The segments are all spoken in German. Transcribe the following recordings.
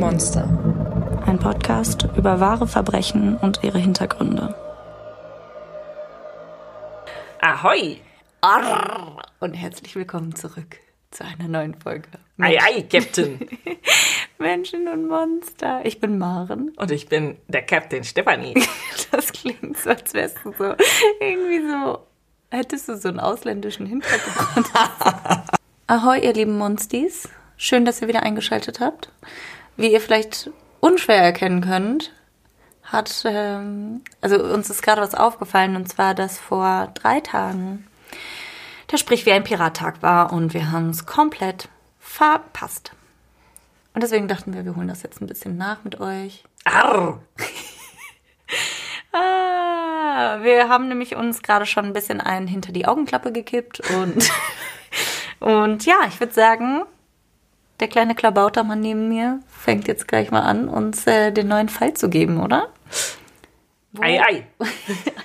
Monster. Ein Podcast über wahre Verbrechen und ihre Hintergründe. Ahoi! Arr! Und herzlich willkommen zurück zu einer neuen Folge. Ei, ei, Captain! Menschen und Monster. Ich bin Maren. Und ich bin der Captain Stefanie. Das klingt so, als wärst du so irgendwie so, hättest du so einen ausländischen Hintergrund. Ahoi, ihr lieben Monsties. Schön, dass ihr wieder eingeschaltet habt. Wie ihr vielleicht unschwer erkennen könnt, hat, ähm, also uns ist gerade was aufgefallen und zwar, dass vor drei Tagen der Sprich wie ein Pirattag war und wir haben es komplett verpasst. Und deswegen dachten wir, wir holen das jetzt ein bisschen nach mit euch. Arr! Ah, wir haben nämlich uns gerade schon ein bisschen einen hinter die Augenklappe gekippt und, und ja, ich würde sagen, der kleine Klabautermann neben mir fängt jetzt gleich mal an, uns äh, den neuen Fall zu geben, oder? Wo- Ei, ei!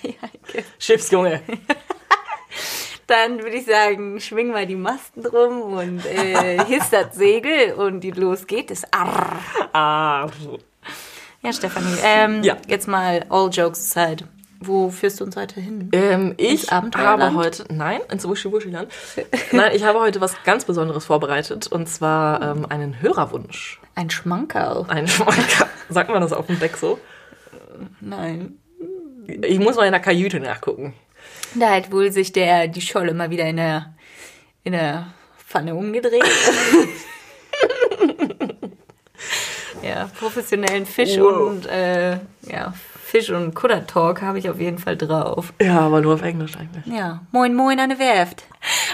Ei, ei, okay. Schiffsjunge! Dann würde ich sagen, schwing mal die Masten drum und äh, hiss das Segel und die los geht es. Arr. Ah, Ja, Stefanie, ähm, Ja. jetzt mal all jokes aside. Wo führst du uns heute hin? ähm, ich habe heute, nein, ins Wuschi-Wuschi-Land. Nein, ich habe heute was ganz Besonderes vorbereitet und zwar ähm, einen Hörerwunsch. Ein Schmankerl. Ein Schmanker. Sagt man das auf dem Deck so? Nein. Ich muss mal in der Kajüte nachgucken. Da hat wohl sich der, die Scholle mal wieder in der, in der Pfanne umgedreht. ja, professionellen Fisch Wow. und, äh, ja, Fisch- und Kudder-Talk habe ich auf jeden Fall drauf. Ja, aber nur auf Englisch eigentlich. Ja, moin moin an der Werft.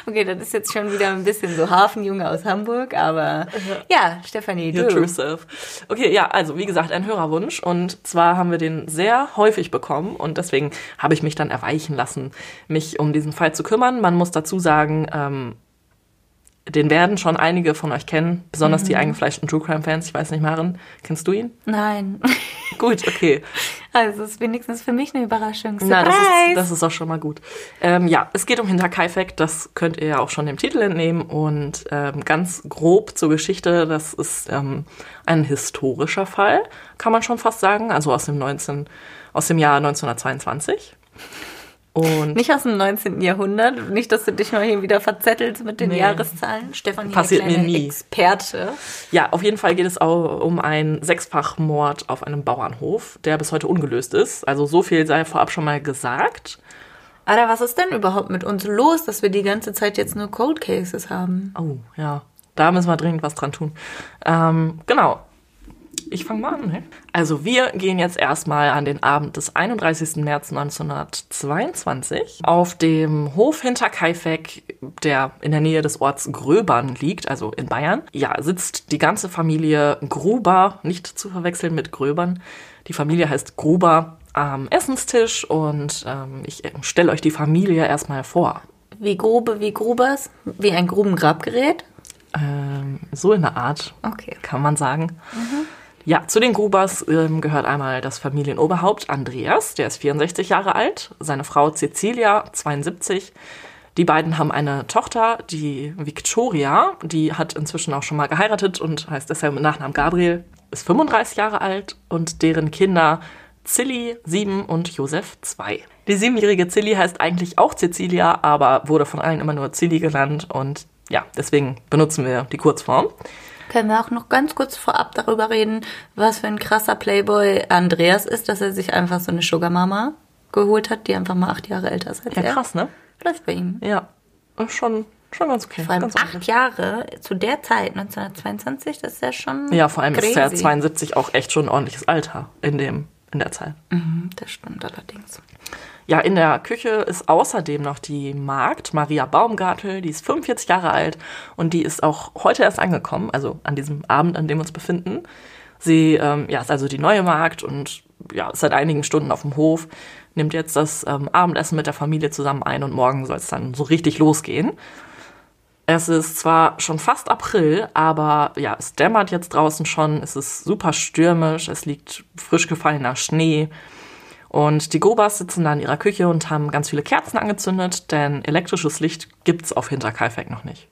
Okay, das ist jetzt schon wieder ein bisschen so Hafenjunge aus Hamburg, aber ja, Stefanie, Your du. true self. Okay, ja, also wie gesagt, ein Hörerwunsch. Und zwar haben wir den sehr häufig bekommen und deswegen habe ich mich dann erweichen lassen, mich um diesen Fall zu kümmern. Man muss dazu sagen, ähm, den werden schon einige von euch kennen, besonders die eingefleischten True Crime Fans. Ich weiß nicht, Maren, kennst du ihn? Nein. Gut, okay. Also, es ist wenigstens für mich eine Überraschung. Na, das ist, das ist auch schon mal gut. Ähm, ja, es geht um Hinterkaifeck, das könnt ihr ja auch schon dem Titel entnehmen. Und ähm, ganz grob zur Geschichte, das ist ähm, ein historischer Fall, kann man schon fast sagen, also aus dem 19, aus dem Jahr 1922. Und Nicht aus dem 19. Jahrhundert. Nicht, dass du dich mal hier wieder verzettelst mit den Nee. Jahreszahlen. Stefan Passiert mir nie. Experte. ja, auf jeden Fall geht es auch um einen Sechsfachmord auf einem Bauernhof, der bis heute ungelöst ist. Also so viel sei vorab schon mal gesagt. Alter, was ist denn überhaupt mit uns los, dass wir die ganze Zeit jetzt nur Cold Cases haben? Oh, ja. Da müssen wir dringend was dran tun. Ähm, genau. Ich fange mal an. Ne? Also wir gehen jetzt erstmal an den Abend des 31. März 1922 auf dem Hof hinter Kaifeck, der in der Nähe des Orts Gröbern liegt, also in Bayern. Ja, sitzt die ganze Familie Gruber, nicht zu verwechseln mit Gröbern. Die Familie heißt Gruber am Essenstisch und ähm, ich stelle euch die Familie erstmal vor. Wie Grube, wie Grubers? Wie ein Grubengrabgerät? Ähm, so in der Art, Okay. kann man sagen. Ja, zu den Grubers ähm, gehört einmal das Familienoberhaupt Andreas, der ist 64 Jahre alt, seine Frau Cecilia, 72. Die beiden haben eine Tochter, die Victoria, die hat inzwischen auch schon mal geheiratet und heißt deshalb mit Nachnamen Gabriel, ist 35 Jahre alt und deren Kinder Zilli, 7 und Josef, 2. Die siebenjährige Zilli heißt eigentlich auch Cecilia, aber wurde von allen immer nur Zilli genannt und ja, deswegen benutzen wir die Kurzform. Können wir auch noch ganz kurz vorab darüber reden, was für ein krasser Playboy Andreas ist, dass er sich einfach so eine Sugar Mama geholt hat, die einfach mal acht Jahre älter ist als Ja, er. krass, ne? Läuft bei ihm. Ja, ist schon, schon ganz okay. Vor allem ganz acht ordentlich. Jahre zu der Zeit, 1922, das ist ja schon. Ja, vor allem ist der crazy. 72 auch echt schon ein ordentliches Alter in, dem, in der Zeit. Mhm, Das stimmt allerdings. Ja, in der Küche ist außerdem noch die Magd, Maria Baumgartel, die ist 45 Jahre alt und die ist auch heute erst angekommen, also an diesem Abend, an dem wir uns befinden. Sie ähm, ja, ist also die neue Magd und ja, ist seit einigen Stunden auf dem Hof, nimmt jetzt das ähm, Abendessen mit der Familie zusammen ein und morgen soll es dann so richtig losgehen. Es ist zwar schon fast April, aber ja, es dämmert jetzt draußen schon, es ist super stürmisch, es liegt frisch gefallener Schnee. Und die Gobas sitzen da in ihrer Küche und haben ganz viele Kerzen angezündet, denn elektrisches Licht gibt's auf Hinterkaifeck noch nicht.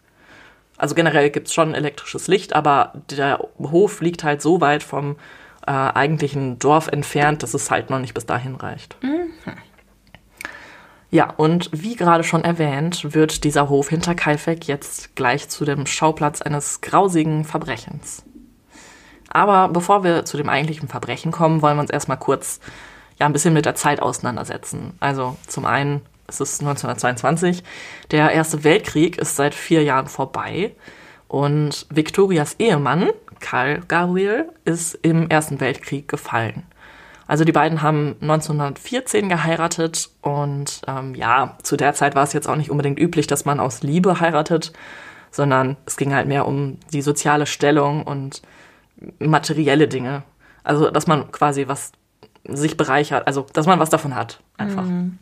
Also generell gibt's schon elektrisches Licht, aber der Hof liegt halt so weit vom äh, eigentlichen Dorf entfernt, dass es halt noch nicht bis dahin reicht. Ja, und wie gerade schon erwähnt, wird dieser Hof hinter Kaifek jetzt gleich zu dem Schauplatz eines grausigen Verbrechens. Aber bevor wir zu dem eigentlichen Verbrechen kommen, wollen wir uns erstmal kurz ja ein bisschen mit der Zeit auseinandersetzen. Also zum einen es ist 1922. Der Erste Weltkrieg ist seit vier Jahren vorbei und Victorias Ehemann, Karl Gabriel, ist im Ersten Weltkrieg gefallen. Also die beiden haben 1914 geheiratet und ähm, ja, zu der Zeit war es jetzt auch nicht unbedingt üblich, dass man aus Liebe heiratet, sondern es ging halt mehr um die soziale Stellung und materielle Dinge. Also dass man quasi was sich bereichert, also dass man was davon hat, einfach. Mhm.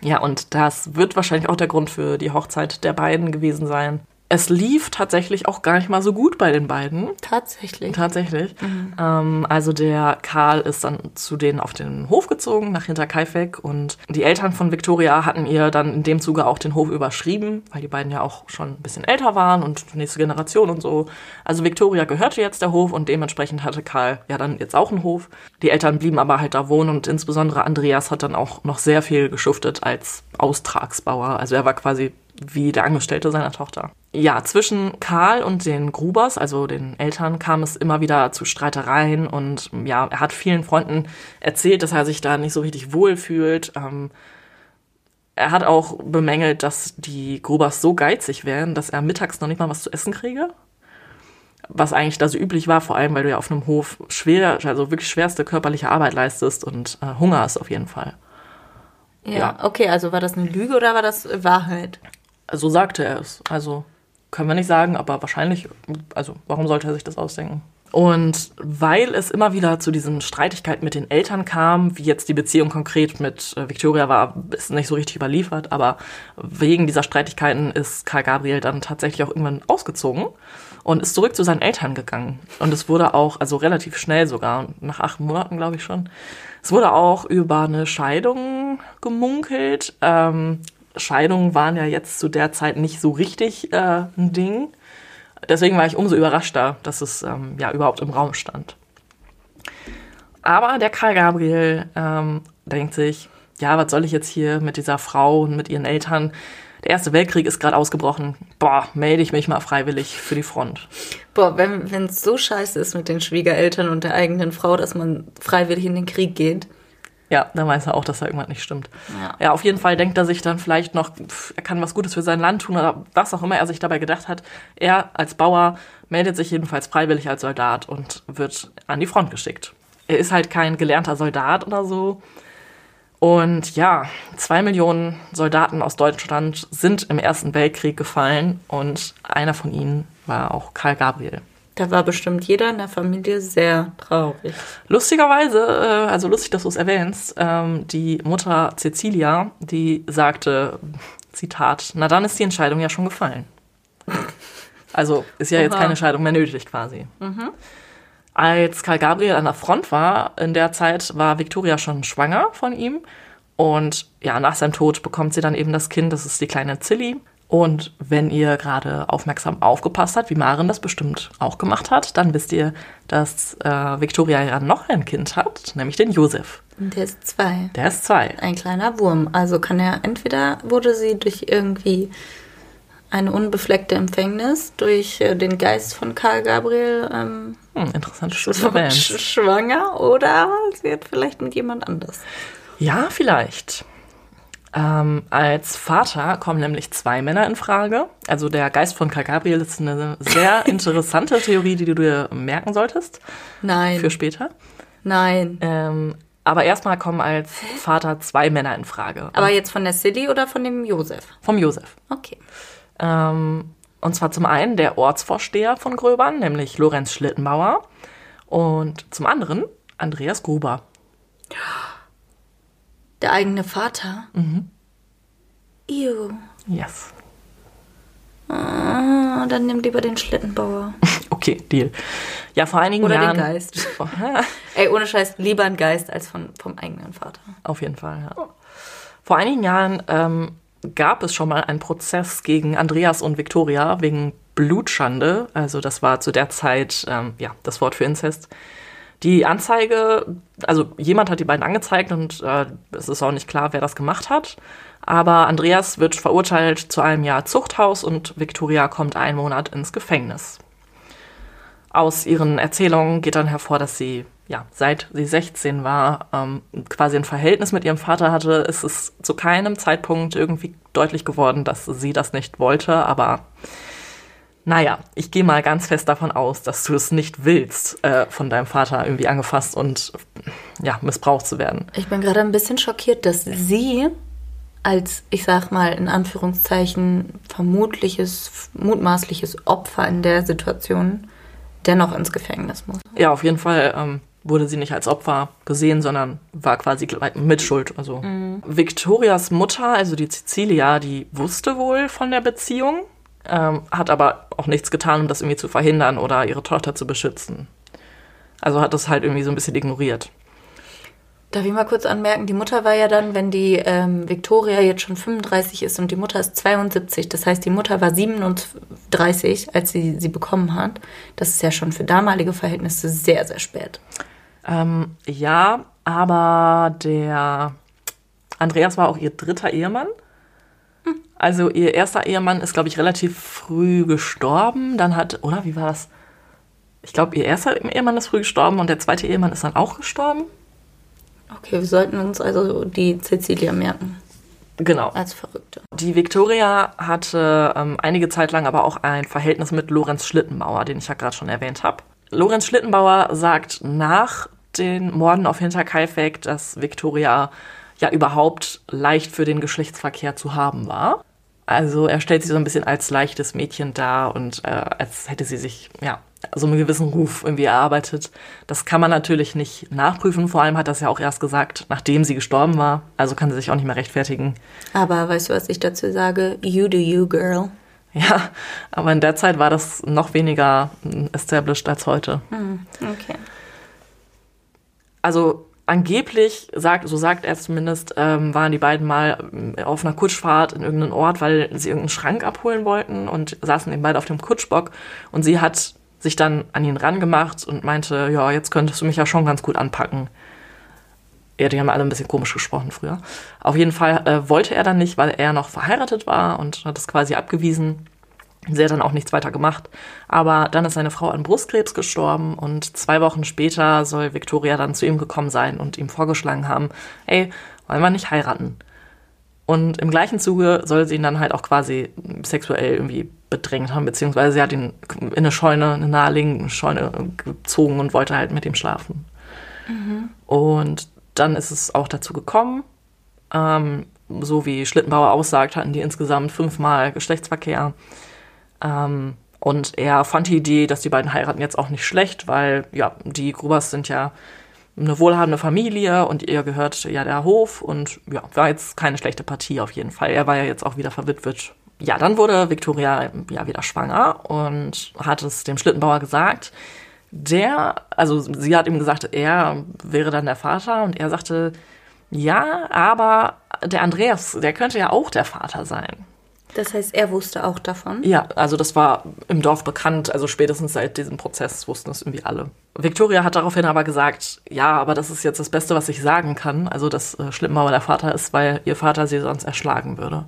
Ja, und das wird wahrscheinlich auch der Grund für die Hochzeit der beiden gewesen sein es lief tatsächlich auch gar nicht mal so gut bei den beiden. Tatsächlich. Tatsächlich. Mhm. Ähm, also der Karl ist dann zu denen auf den Hof gezogen, nach Hinterkaifeck. Und die Eltern von Victoria hatten ihr dann in dem Zuge auch den Hof überschrieben, weil die beiden ja auch schon ein bisschen älter waren und nächste Generation und so. Also Victoria gehörte jetzt der Hof und dementsprechend hatte Karl ja dann jetzt auch einen Hof. Die Eltern blieben aber halt da wohnen und insbesondere Andreas hat dann auch noch sehr viel geschuftet als Austragsbauer. Also er war quasi wie der Angestellte seiner Tochter. Ja, zwischen Karl und den Grubers, also den Eltern, kam es immer wieder zu Streitereien und ja, er hat vielen Freunden erzählt, dass er sich da nicht so richtig wohl fühlt. Ähm, er hat auch bemängelt, dass die Grubers so geizig wären, dass er mittags noch nicht mal was zu essen kriege. Was eigentlich da so üblich war, vor allem weil du ja auf einem Hof schwer, also wirklich schwerste körperliche Arbeit leistest und äh, Hunger hast auf jeden Fall. Ja, ja, okay, also war das eine Lüge oder war das Wahrheit? So sagte er es. Also können wir nicht sagen, aber wahrscheinlich, also warum sollte er sich das ausdenken? Und weil es immer wieder zu diesen Streitigkeiten mit den Eltern kam, wie jetzt die Beziehung konkret mit äh, Victoria war, ist nicht so richtig überliefert, aber wegen dieser Streitigkeiten ist Karl Gabriel dann tatsächlich auch irgendwann ausgezogen und ist zurück zu seinen Eltern gegangen. Und es wurde auch, also relativ schnell sogar, nach acht Monaten glaube ich schon, es wurde auch über eine Scheidung gemunkelt. Ähm, Scheidungen waren ja jetzt zu der Zeit nicht so richtig äh, ein Ding. Deswegen war ich umso überraschter, dass es ähm, ja überhaupt im Raum stand. Aber der Karl Gabriel ähm, denkt sich, ja, was soll ich jetzt hier mit dieser Frau und mit ihren Eltern? Der Erste Weltkrieg ist gerade ausgebrochen. Boah, melde ich mich mal freiwillig für die Front. Boah, wenn es so scheiße ist mit den Schwiegereltern und der eigenen Frau, dass man freiwillig in den Krieg geht, ja, dann weiß er auch, dass da irgendwas nicht stimmt. Ja. ja, auf jeden Fall denkt er sich dann vielleicht noch, er kann was Gutes für sein Land tun oder was auch immer er sich dabei gedacht hat. Er als Bauer meldet sich jedenfalls freiwillig als Soldat und wird an die Front geschickt. Er ist halt kein gelernter Soldat oder so. Und ja, zwei Millionen Soldaten aus Deutschland sind im Ersten Weltkrieg gefallen und einer von ihnen war auch Karl Gabriel. Da war bestimmt jeder in der Familie sehr traurig. Lustigerweise, äh, also lustig, dass du es erwähnst, ähm, die Mutter Cecilia, die sagte, Zitat, na dann ist die Entscheidung ja schon gefallen. Also ist ja Oha. jetzt keine Entscheidung mehr nötig quasi. Mhm. Als Karl Gabriel an der Front war, in der Zeit war Victoria schon schwanger von ihm. Und ja, nach seinem Tod bekommt sie dann eben das Kind, das ist die kleine Zilli. Und wenn ihr gerade aufmerksam aufgepasst habt, wie Maren das bestimmt auch gemacht hat, dann wisst ihr, dass äh, Victoria ja noch ein Kind hat, nämlich den Josef. Der ist zwei. Der ist zwei. Ein kleiner Wurm. Also kann er entweder wurde sie durch irgendwie eine unbefleckte Empfängnis durch äh, den Geist von Karl Gabriel ähm, hm, interessant sch schwanger oder sie hat vielleicht mit jemand anders. Ja, vielleicht. Ähm, als Vater kommen nämlich zwei Männer in Frage. Also der Geist von Karl Gabriel ist eine sehr interessante Theorie, die du dir merken solltest. Nein. Für später. Nein. Ähm, aber erstmal kommen als Vater zwei Männer in Frage. Aber jetzt von der Silly oder von dem Josef? Vom Josef. Okay. Ähm, und zwar zum einen der Ortsvorsteher von Gröbern, nämlich Lorenz Schlittenbauer. Und zum anderen Andreas Gruber. Der eigene Vater? Mhm. Ew. Yes. Ah, dann nimm lieber den Schlittenbauer. okay, Deal. Ja, vor einigen Oder Jahren. Oder den Geist. Ey, ohne Scheiß, lieber ein Geist als von, vom eigenen Vater. Auf jeden Fall, ja. Vor einigen Jahren ähm, gab es schon mal einen Prozess gegen Andreas und Victoria wegen Blutschande. Also das war zu der Zeit ähm, ja das Wort für Inzest. Die Anzeige, also jemand hat die beiden angezeigt und äh, es ist auch nicht klar, wer das gemacht hat. Aber Andreas wird verurteilt zu einem Jahr Zuchthaus und Victoria kommt einen Monat ins Gefängnis. Aus ihren Erzählungen geht dann hervor, dass sie, ja, seit sie 16 war, ähm, quasi ein Verhältnis mit ihrem Vater hatte. Es ist zu keinem Zeitpunkt irgendwie deutlich geworden, dass sie das nicht wollte, aber naja, ich gehe mal ganz fest davon aus, dass du es nicht willst, äh, von deinem Vater irgendwie angefasst und ja, missbraucht zu werden. Ich bin gerade ein bisschen schockiert, dass sie als, ich sag mal, in Anführungszeichen vermutliches, mutmaßliches Opfer in der Situation dennoch ins Gefängnis muss. Ja, auf jeden Fall ähm, wurde sie nicht als Opfer gesehen, sondern war quasi Mitschuld. Also mhm. Victorias Mutter, also die Cecilia, die wusste wohl von der Beziehung ähm, hat aber auch nichts getan, um das irgendwie zu verhindern oder ihre Tochter zu beschützen. Also hat das halt irgendwie so ein bisschen ignoriert. Darf ich mal kurz anmerken, die Mutter war ja dann, wenn die ähm, Victoria jetzt schon 35 ist und die Mutter ist 72, das heißt, die Mutter war 37, als sie sie bekommen hat. Das ist ja schon für damalige Verhältnisse sehr, sehr spät. Ähm, ja, aber der Andreas war auch ihr dritter Ehemann. Also ihr erster Ehemann ist, glaube ich, relativ früh gestorben. Dann hat, oder wie war das? Ich glaube, ihr erster Ehemann ist früh gestorben und der zweite Ehemann ist dann auch gestorben. Okay, wir sollten uns also die Cecilia merken. Genau. Als Verrückte. Die Victoria hatte ähm, einige Zeit lang aber auch ein Verhältnis mit Lorenz Schlittenbauer, den ich ja gerade schon erwähnt habe. Lorenz Schlittenbauer sagt nach den Morden auf Hinterkaifeck, dass Victoria ja überhaupt leicht für den Geschlechtsverkehr zu haben war. Also er stellt sie so ein bisschen als leichtes Mädchen dar und äh, als hätte sie sich ja so einen gewissen Ruf irgendwie erarbeitet. Das kann man natürlich nicht nachprüfen. Vor allem hat das ja auch erst gesagt, nachdem sie gestorben war. Also kann sie sich auch nicht mehr rechtfertigen. Aber weißt du, was ich dazu sage? You do you, girl. Ja, aber in der Zeit war das noch weniger established als heute. Hm, okay. Also angeblich, sagt, so sagt er zumindest, ähm, waren die beiden mal ähm, auf einer Kutschfahrt in irgendeinem Ort, weil sie irgendeinen Schrank abholen wollten und saßen eben beide auf dem Kutschbock und sie hat sich dann an ihn rangemacht und meinte, ja, jetzt könntest du mich ja schon ganz gut anpacken. Ja, die haben alle ein bisschen komisch gesprochen früher. Auf jeden Fall äh, wollte er dann nicht, weil er noch verheiratet war und hat es quasi abgewiesen. Sie hat dann auch nichts weiter gemacht. Aber dann ist seine Frau an Brustkrebs gestorben und zwei Wochen später soll Victoria dann zu ihm gekommen sein und ihm vorgeschlagen haben, ey, wollen wir nicht heiraten? Und im gleichen Zuge soll sie ihn dann halt auch quasi sexuell irgendwie bedrängt haben, beziehungsweise sie hat ihn in eine Scheune, eine naheliegende Scheune gezogen und wollte halt mit ihm schlafen. Mhm. Und dann ist es auch dazu gekommen, ähm, so wie Schlittenbauer aussagt, hatten die insgesamt fünfmal Geschlechtsverkehr. Ähm, und er fand die Idee, dass die beiden heiraten, jetzt auch nicht schlecht, weil ja, die Grubers sind ja eine wohlhabende Familie und ihr gehört ja der Hof und ja, war jetzt keine schlechte Partie auf jeden Fall. Er war ja jetzt auch wieder verwitwet. Ja, dann wurde Victoria ja wieder schwanger und hat es dem Schlittenbauer gesagt. Der, also sie hat ihm gesagt, er wäre dann der Vater und er sagte, ja, aber der Andreas, der könnte ja auch der Vater sein. Das heißt, er wusste auch davon? Ja, also das war im Dorf bekannt. Also spätestens seit diesem Prozess wussten es irgendwie alle. Victoria hat daraufhin aber gesagt, ja, aber das ist jetzt das Beste, was ich sagen kann. Also, dass äh, Schlimmauer der Vater ist, weil ihr Vater sie sonst erschlagen würde.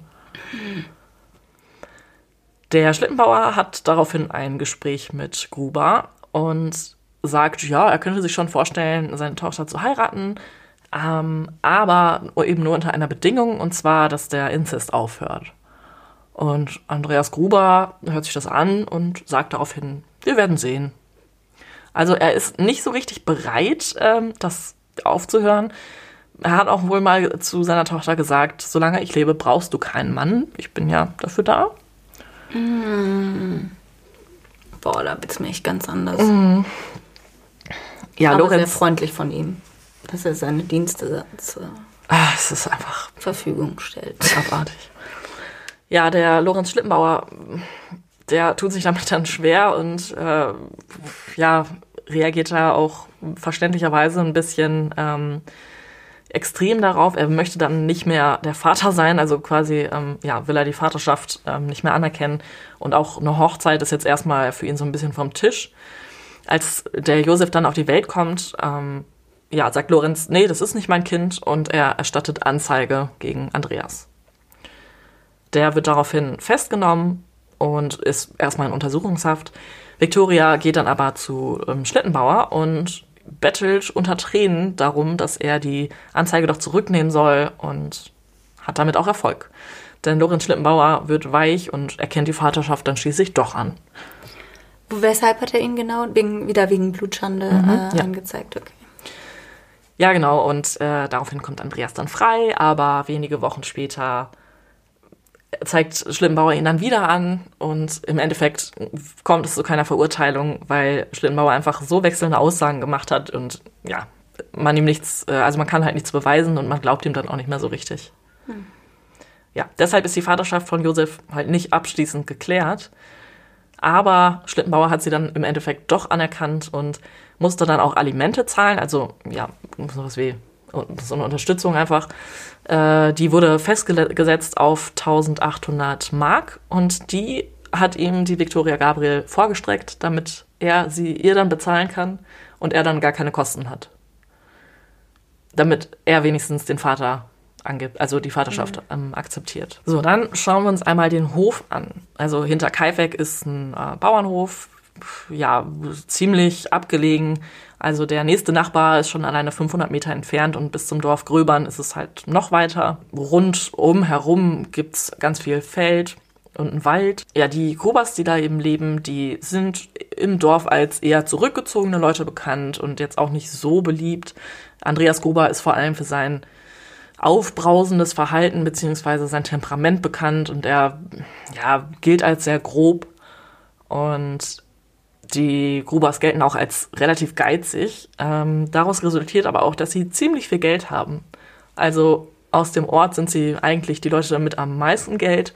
Der Schlittenbauer hat daraufhin ein Gespräch mit Gruber und sagt, ja, er könnte sich schon vorstellen, seine Tochter zu heiraten, ähm, aber eben nur unter einer Bedingung, und zwar, dass der Inzest aufhört. Und Andreas Gruber hört sich das an und sagt daraufhin, wir werden sehen. Also er ist nicht so richtig bereit, ähm, das aufzuhören. Er hat auch wohl mal zu seiner Tochter gesagt, solange ich lebe, brauchst du keinen Mann. Ich bin ja dafür da. Mm. Boah, da wird es mir echt ganz anders. Mm. Ja, Aber Lorenz. sehr freundlich von ihm, dass er seine Dienste zur ah, es ist einfach Verfügung stellt. Abartig. Ja, der Lorenz Schlittenbauer, der tut sich damit dann schwer und äh, ja, reagiert da auch verständlicherweise ein bisschen ähm, extrem darauf. Er möchte dann nicht mehr der Vater sein, also quasi, ähm, ja, will er die Vaterschaft ähm, nicht mehr anerkennen. Und auch eine Hochzeit ist jetzt erstmal für ihn so ein bisschen vom Tisch. Als der Josef dann auf die Welt kommt, ähm, ja, sagt Lorenz, nee, das ist nicht mein Kind und er erstattet Anzeige gegen Andreas. Der wird daraufhin festgenommen und ist erstmal in Untersuchungshaft. Victoria geht dann aber zu ähm, Schlittenbauer und bettelt unter Tränen darum, dass er die Anzeige doch zurücknehmen soll und hat damit auch Erfolg. Denn Lorenz Schlittenbauer wird weich und erkennt die Vaterschaft dann schließlich doch an. Weshalb hat er ihn genau? Wegen, wieder wegen Blutschande Mhm, äh, ja. angezeigt, okay. Ja, genau, und äh, daraufhin kommt Andreas dann frei, aber wenige Wochen später zeigt Schlimmbauer ihn dann wieder an und im Endeffekt kommt es zu keiner Verurteilung, weil Schlimmbauer einfach so wechselnde Aussagen gemacht hat und ja, man ihm nichts, äh, also man kann halt nichts beweisen und man glaubt ihm dann auch nicht mehr so richtig. Ja, deshalb ist die Vaterschaft von Josef halt nicht abschließend geklärt. Aber Schlittenbauer hat sie dann im Endeffekt doch anerkannt und musste dann auch Alimente zahlen, also ja, sowas wie so eine Unterstützung einfach. Äh, die wurde festgesetzt auf 1800 Mark und die hat ihm die Victoria Gabriel vorgestreckt, damit er sie ihr dann bezahlen kann und er dann gar keine Kosten hat. Damit er wenigstens den Vater angibt, also die Vaterschaft ähm, akzeptiert. So, dann schauen wir uns einmal den Hof an. Also hinter Kaifeck ist ein äh, Bauernhof, ja, ziemlich abgelegen. Also der nächste Nachbar ist schon alleine 500 Meter entfernt und bis zum Dorf Gröbern ist es halt noch weiter. Rundum herum gibt's ganz viel Feld und einen Wald. Ja, die Grubers, die da eben leben, die sind im Dorf als eher zurückgezogene Leute bekannt und jetzt auch nicht so beliebt. Andreas Gruber ist vor allem für sein aufbrausendes Verhalten beziehungsweise sein Temperament bekannt und er ja, gilt als sehr grob und die Grubers gelten auch als relativ geizig. Ähm, daraus resultiert aber auch, dass sie ziemlich viel Geld haben. Also aus dem Ort sind sie eigentlich die Leute mit am meisten Geld.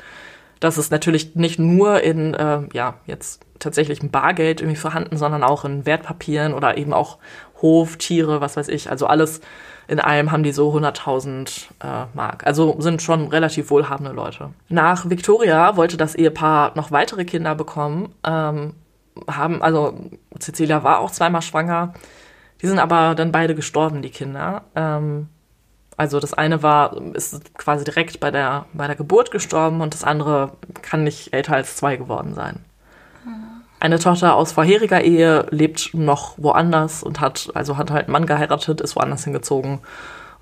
Das ist natürlich nicht nur in, äh, ja, jetzt tatsächlich ein Bargeld irgendwie vorhanden, sondern auch in Wertpapieren oder eben auch Hof, Tiere, was weiß ich. Also alles in allem haben die so 100.000 äh, Mark. Also sind schon relativ wohlhabende Leute. Nach Victoria wollte das Ehepaar noch weitere Kinder bekommen. Ähm, haben, also Cecilia war auch zweimal schwanger. Die sind aber dann beide gestorben, die Kinder. Ähm, also das eine war, ist quasi direkt bei der, bei der Geburt gestorben und das andere kann nicht älter als zwei geworden sein. Eine Tochter aus vorheriger Ehe lebt noch woanders und hat, also hat halt einen Mann geheiratet, ist woanders hingezogen.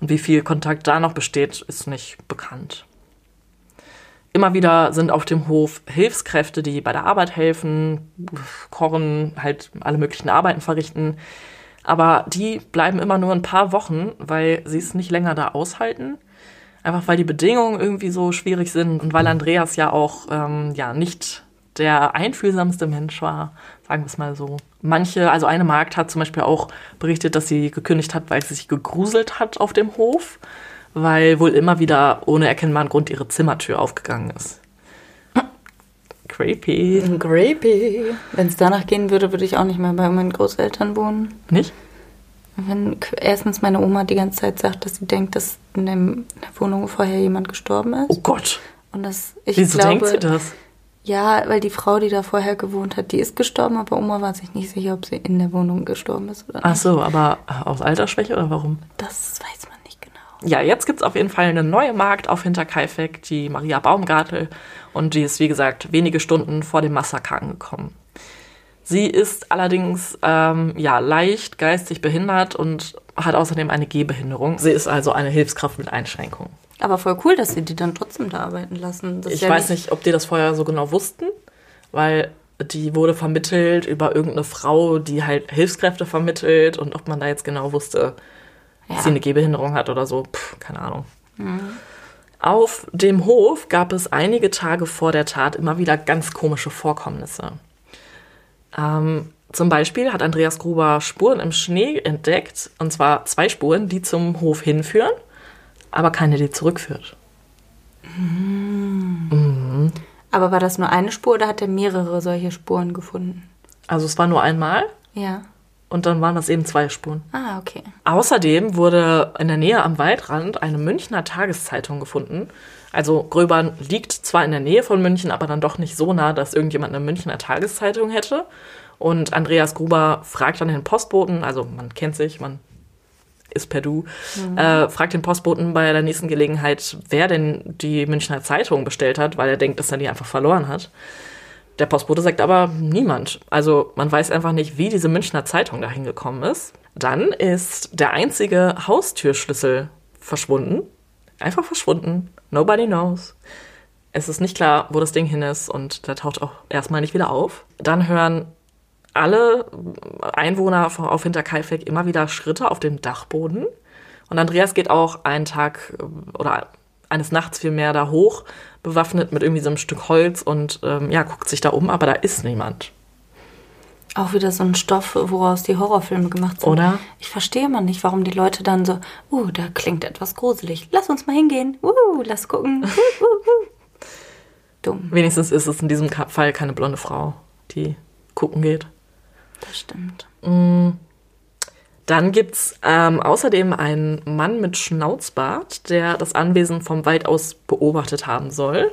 Und wie viel Kontakt da noch besteht, ist nicht bekannt. Immer wieder sind auf dem Hof Hilfskräfte, die bei der Arbeit helfen, kochen, halt alle möglichen Arbeiten verrichten. Aber die bleiben immer nur ein paar Wochen, weil sie es nicht länger da aushalten. Einfach weil die Bedingungen irgendwie so schwierig sind und weil Andreas ja auch ähm, ja nicht der einfühlsamste Mensch war, sagen wir es mal so. Manche, also eine Magd hat zum Beispiel auch berichtet, dass sie gekündigt hat, weil sie sich gegruselt hat auf dem Hof, weil wohl immer wieder ohne erkennbaren Grund ihre Zimmertür aufgegangen ist. Creepy. Creepy. Wenn es danach gehen würde, würde ich auch nicht mehr bei meinen Großeltern wohnen. Nicht? Wenn erstens meine Oma die ganze Zeit sagt, dass sie denkt, dass in, der Wohnung vorher jemand gestorben ist. Oh Gott. Und das, ich Wieso glaube, denkt sie das? Ja, weil die Frau, die da vorher gewohnt hat, die ist gestorben, aber Oma war sich nicht sicher, ob sie in der Wohnung gestorben ist oder Ach nicht. so, aber aus Altersschwäche oder warum? Das weiß man nicht. Ja, jetzt gibt's auf jeden Fall eine neue Markt auf Hinterkaifeck, die Maria Baumgartel. Und die ist, wie gesagt, wenige Stunden vor dem Massaker angekommen. Sie ist allerdings ähm, ja, leicht geistig behindert und hat außerdem eine Gehbehinderung. Sie ist also eine Hilfskraft mit Einschränkungen. Aber voll cool, dass sie die dann trotzdem da arbeiten lassen. Das Ich ja weiß nicht, ob die das vorher so genau wussten, weil die wurde vermittelt über irgendeine Frau, die halt Hilfskräfte vermittelt und ob man da jetzt genau wusste, Ja. sie eine Gehbehinderung hat oder so, Pff, keine Ahnung. Auf dem Hof gab es einige Tage vor der Tat immer wieder ganz komische Vorkommnisse. Ähm, zum Beispiel hat Andreas Gruber Spuren im Schnee entdeckt, und zwar zwei Spuren, die zum Hof hinführen, aber keine, die zurückführt. Aber war das nur eine Spur oder hat er mehrere solche Spuren gefunden? Also es war nur einmal, Ja. Und dann waren das eben zwei Spuren. Ah, okay. Außerdem wurde in der Nähe am Waldrand eine Münchner Tageszeitung gefunden. Also Gröbern liegt zwar in der Nähe von München, aber dann doch nicht so nah, dass irgendjemand eine Münchner Tageszeitung hätte. Und Andreas Gruber fragt dann den Postboten, also man kennt sich, man ist per Du, äh, fragt den Postboten bei der nächsten Gelegenheit, wer denn die Münchner Zeitung bestellt hat, weil er denkt, dass er die einfach verloren hat. Der Postbote sagt aber niemand. Also man weiß einfach nicht, wie diese Münchner Zeitung dahin gekommen ist. Dann ist der einzige Haustürschlüssel verschwunden. Einfach verschwunden. Nobody knows. Es ist nicht klar, wo das Ding hin ist und der taucht auch erstmal nicht wieder auf. Dann hören alle Einwohner auf Hinterkaifeck immer wieder Schritte auf dem Dachboden. Und Andreas geht auch einen Tag äh, oder eines Nachts vielmehr da hoch, bewaffnet mit irgendwie so einem Stück Holz und ähm, ja, guckt sich da um, aber da ist niemand. Auch wieder so ein Stoff, woraus die Horrorfilme gemacht sind. Oder? Ich verstehe immer nicht, warum die Leute dann so, uh, da klingt etwas gruselig. Lass uns mal hingehen. Uh, lass gucken. Uh, uh, uh. Dumm, Wenigstens ist es in diesem Fall keine blonde Frau, die gucken geht. das stimmt. Dann gibt's ähm, außerdem einen Mann mit Schnauzbart, der das Anwesen vom Wald aus beobachtet haben soll.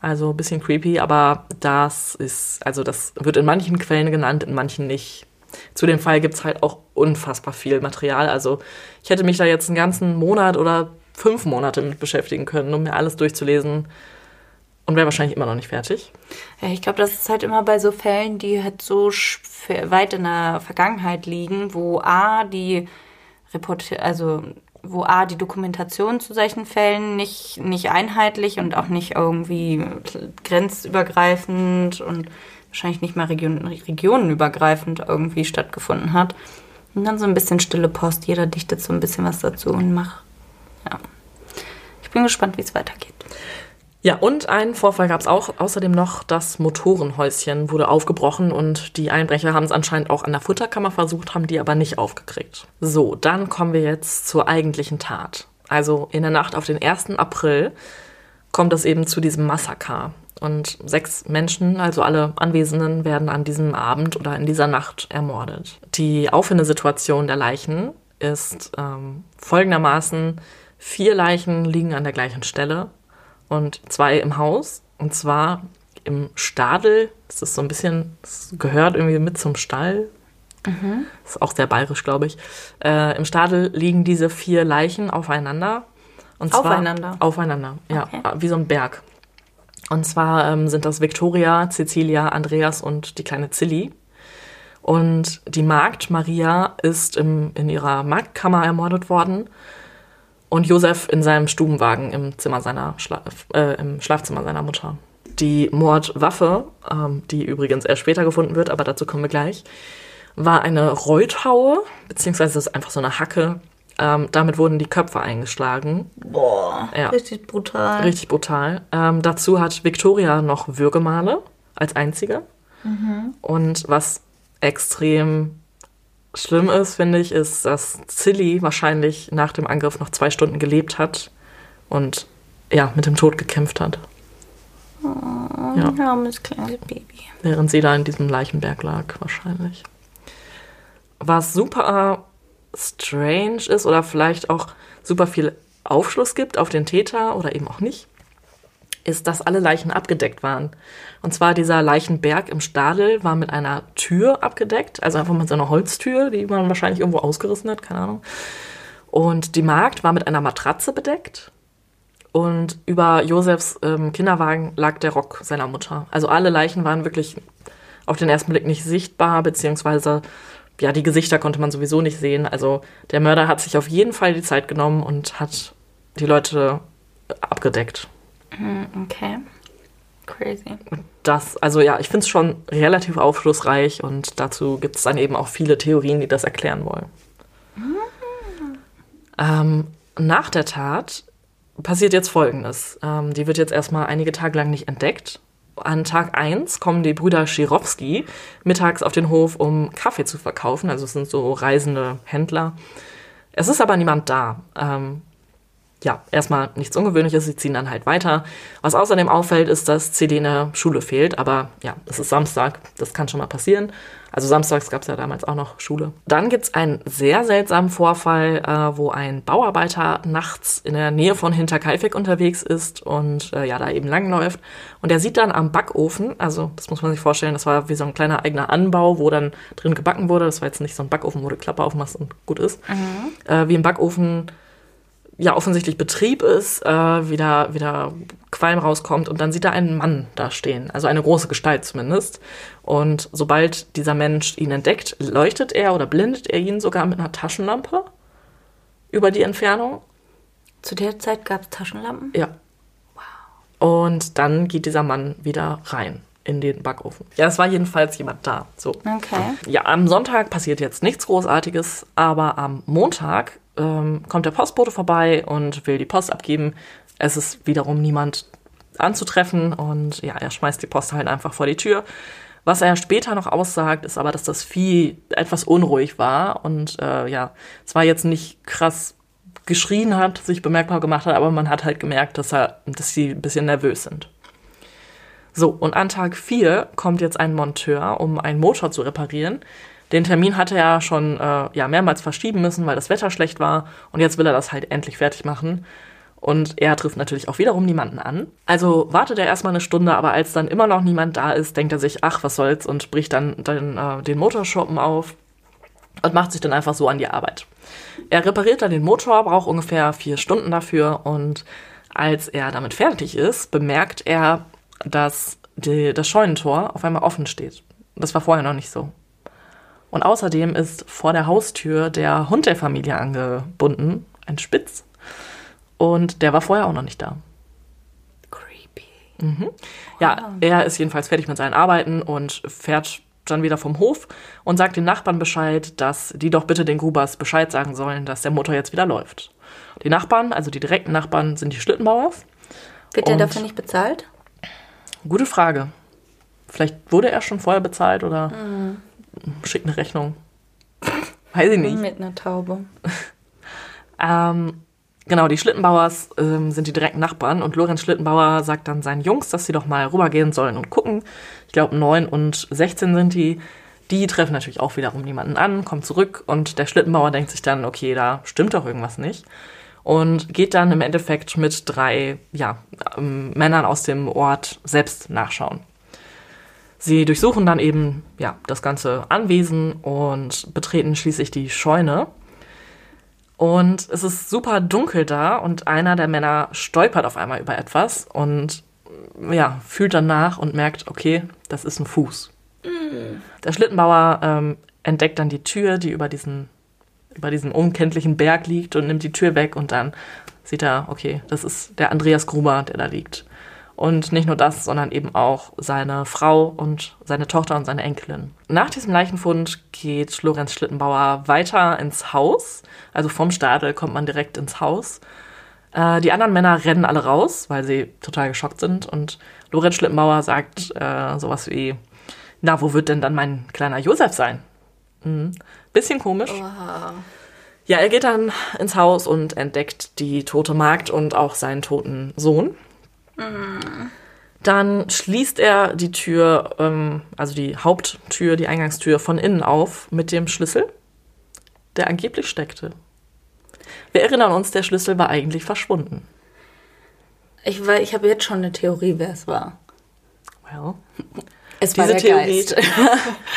Also ein bisschen creepy, aber das ist, also das wird in manchen Quellen genannt, in manchen nicht. Zu dem Fall gibt's halt auch unfassbar viel Material. Also ich hätte mich da jetzt einen ganzen Monat oder fünf Monate mit beschäftigen können, um mir alles durchzulesen. Und wäre wahrscheinlich immer noch nicht fertig. Ja, ich glaube, das ist halt immer bei so Fällen, die halt so weit in der Vergangenheit liegen, wo A, die Report also wo A, die Dokumentation zu solchen Fällen nicht, nicht einheitlich und auch nicht irgendwie grenzübergreifend und wahrscheinlich nicht mal region, regionenübergreifend irgendwie stattgefunden hat. Und dann so ein bisschen stille Post, jeder dichtet so ein bisschen was dazu und macht. Ja. Ich bin gespannt, wie es weitergeht. Ja, und einen Vorfall gab es auch außerdem noch, das Motorenhäuschen wurde aufgebrochen und die Einbrecher haben es anscheinend auch an der Futterkammer versucht, haben die aber nicht aufgekriegt. So, dann kommen wir jetzt zur eigentlichen Tat. Also in der Nacht auf den 1. April kommt es eben zu diesem Massaker. Und sechs Menschen, also alle Anwesenden, werden an diesem Abend oder in dieser Nacht ermordet. Die Auffindesituation der Leichen ist ähm, folgendermaßen, vier Leichen liegen an der gleichen Stelle und zwei im Haus. Und zwar im Stadel. Das ist so ein bisschen, das gehört irgendwie mit zum Stall. Das ist auch sehr bayerisch, glaube ich. Äh, Im Stadel liegen diese vier Leichen aufeinander. Und zwar, Aufeinander? Aufeinander, ja. Okay. Wie so ein Berg. Und zwar ähm, sind das Victoria, Cecilia, Andreas und die kleine Zilli. Und die Magd Maria ist im, in ihrer Marktkammer ermordet worden und Josef in seinem Stubenwagen im, Zimmer seiner Schla äh, im Schlafzimmer seiner Mutter. Die Mordwaffe, ähm, die übrigens erst später gefunden wird, aber dazu kommen wir gleich, war eine Reuthaue, beziehungsweise das ist einfach so eine Hacke. Ähm, damit wurden die Köpfe eingeschlagen. Boah, Ja. richtig brutal. Richtig brutal. Ähm, dazu hat Victoria noch Würgemale als einzige. Und was extrem schlimm ist, finde ich, ist, dass Zilli wahrscheinlich nach dem Angriff noch zwei Stunden gelebt hat und ja, mit dem Tod gekämpft hat. Ja, Armes kleines Baby. während sie da in diesem Leichenberg lag, wahrscheinlich. Was super strange ist oder vielleicht auch super viel Aufschluss gibt auf den Täter oder eben auch nicht, ist, dass alle Leichen abgedeckt waren. Und zwar dieser Leichenberg im Stadel war mit einer Tür abgedeckt, also einfach mit so einer Holztür, die man wahrscheinlich irgendwo ausgerissen hat, keine Ahnung. Und die Magd war mit einer Matratze bedeckt. Und über Josefs ähm, Kinderwagen lag der Rock seiner Mutter. Also alle Leichen waren wirklich auf den ersten Blick nicht sichtbar, beziehungsweise ja, die Gesichter konnte man sowieso nicht sehen. Also der Mörder hat sich auf jeden Fall die Zeit genommen und hat die Leute abgedeckt. Okay. Crazy. Das, also ja, ich finde es schon relativ aufschlussreich und dazu gibt es dann eben auch viele Theorien, die das erklären wollen. Ähm, nach der Tat passiert jetzt Folgendes. Ähm, die wird jetzt erstmal einige Tage lang nicht entdeckt. An Tag 1 kommen die Brüder Schirowski mittags auf den Hof, um Kaffee zu verkaufen. Also es sind so reisende Händler. Es ist aber niemand da. Ähm, ja, erstmal nichts Ungewöhnliches, sie ziehen dann halt weiter. Was außerdem auffällt, ist, dass CD in der Schule fehlt, aber ja, es ist Samstag, das kann schon mal passieren. Also samstags gab es ja damals auch noch Schule. Dann gibt es einen sehr seltsamen Vorfall, äh, wo ein Bauarbeiter nachts in der Nähe von Hinterkaifeck unterwegs ist und äh, ja, da eben langläuft. Und er sieht dann am Backofen, also das muss man sich vorstellen, das war wie so ein kleiner eigener Anbau, wo dann drin gebacken wurde. Das war jetzt nicht so ein Backofen, wo du Klappe aufmachst und gut ist. Mhm. Äh, wie im Backofen ja offensichtlich Betrieb ist, äh, wieder, wieder Qualm rauskommt und dann sieht er einen Mann da stehen, also eine große Gestalt zumindest. Und sobald dieser Mensch ihn entdeckt, leuchtet er oder blindet er ihn sogar mit einer Taschenlampe über die Entfernung. Zu der Zeit gab es Taschenlampen? Ja. Wow. Und dann geht dieser Mann wieder rein in den Backofen. Ja, es war jedenfalls jemand da. So. Okay. Ja, am Sonntag passiert jetzt nichts Großartiges, aber am Montag ähm, kommt der Postbote vorbei und will die Post abgeben. Es ist wiederum niemand anzutreffen und ja, er schmeißt die Post halt einfach vor die Tür. Was er später noch aussagt, ist aber, dass das Vieh etwas unruhig war und äh, ja, es war jetzt nicht krass geschrien hat, sich bemerkbar gemacht hat, aber man hat halt gemerkt, dass, er, dass sie ein bisschen nervös sind. So, und an Tag 4 kommt jetzt ein Monteur, um einen Motor zu reparieren. Den Termin hatte er schon äh, ja, mehrmals verschieben müssen, weil das Wetter schlecht war. Und jetzt will er das halt endlich fertig machen. Und er trifft natürlich auch wiederum niemanden an. Also wartet er erstmal eine Stunde, aber als dann immer noch niemand da ist, denkt er sich, ach, was soll's, und bricht dann, dann äh, den Motorschuppen auf und macht sich dann einfach so an die Arbeit. Er repariert dann den Motor, braucht ungefähr vier Stunden dafür und als er damit fertig ist, bemerkt er, dass die, das Scheunentor auf einmal offen steht. Das war vorher noch nicht so. Und außerdem ist vor der Haustür der Hund der Familie angebunden, ein Spitz. Und der war vorher auch noch nicht da. Creepy. Mhm. Ja, er ist jedenfalls fertig mit seinen Arbeiten und fährt dann wieder vom Hof und sagt den Nachbarn Bescheid, dass die doch bitte den Grubers Bescheid sagen sollen, dass der Motor jetzt wieder läuft. Die Nachbarn, also die direkten Nachbarn, sind die Schlittenbauers. Wird der dafür nicht bezahlt? Gute Frage. Vielleicht wurde er schon vorher bezahlt oder mhm schick eine Rechnung. Weiß ich nicht. Mit einer Taube. ähm, genau, die Schlittenbauers ähm, sind die direkten Nachbarn und Lorenz Schlittenbauer sagt dann seinen Jungs, dass sie doch mal rübergehen sollen und gucken. Ich glaube, 9 und 16 sind die. Die treffen natürlich auch wiederum niemanden an, kommen zurück und der Schlittenbauer denkt sich dann, okay, da stimmt doch irgendwas nicht. Und geht dann im Endeffekt mit drei ja, ähm, Männern aus dem Ort selbst nachschauen. Sie durchsuchen dann eben ja, das ganze Anwesen und betreten schließlich die Scheune. Und es ist super dunkel da und einer der Männer stolpert auf einmal über etwas und ja, fühlt dann nach und merkt, okay, das ist ein Fuß. Mm. Der Schlittenbauer ähm, entdeckt dann die Tür, die über diesen, über diesen unkenntlichen Berg liegt und nimmt die Tür weg und dann sieht er, okay, das ist der Andreas Gruber, der da liegt. Und nicht nur das, sondern eben auch seine Frau und seine Tochter und seine Enkelin. Nach diesem Leichenfund geht Lorenz Schlittenbauer weiter ins Haus. Also vom Stadel kommt man direkt ins Haus. Äh, die anderen Männer rennen alle raus, weil sie total geschockt sind. Und Lorenz Schlittenbauer sagt äh, sowas wie, na, wo wird denn dann mein kleiner Josef sein? Mhm. Bisschen komisch. Wow. Ja, er geht dann ins Haus und entdeckt die tote Magd und auch seinen toten Sohn. Dann schließt er die Tür, ähm, also die Haupttür, die Eingangstür von innen auf mit dem Schlüssel, der angeblich steckte. Wir erinnern uns, der Schlüssel war eigentlich verschwunden. Ich, ich habe jetzt schon eine Theorie, wer es war. Well, es war diese der Theorie. Geist.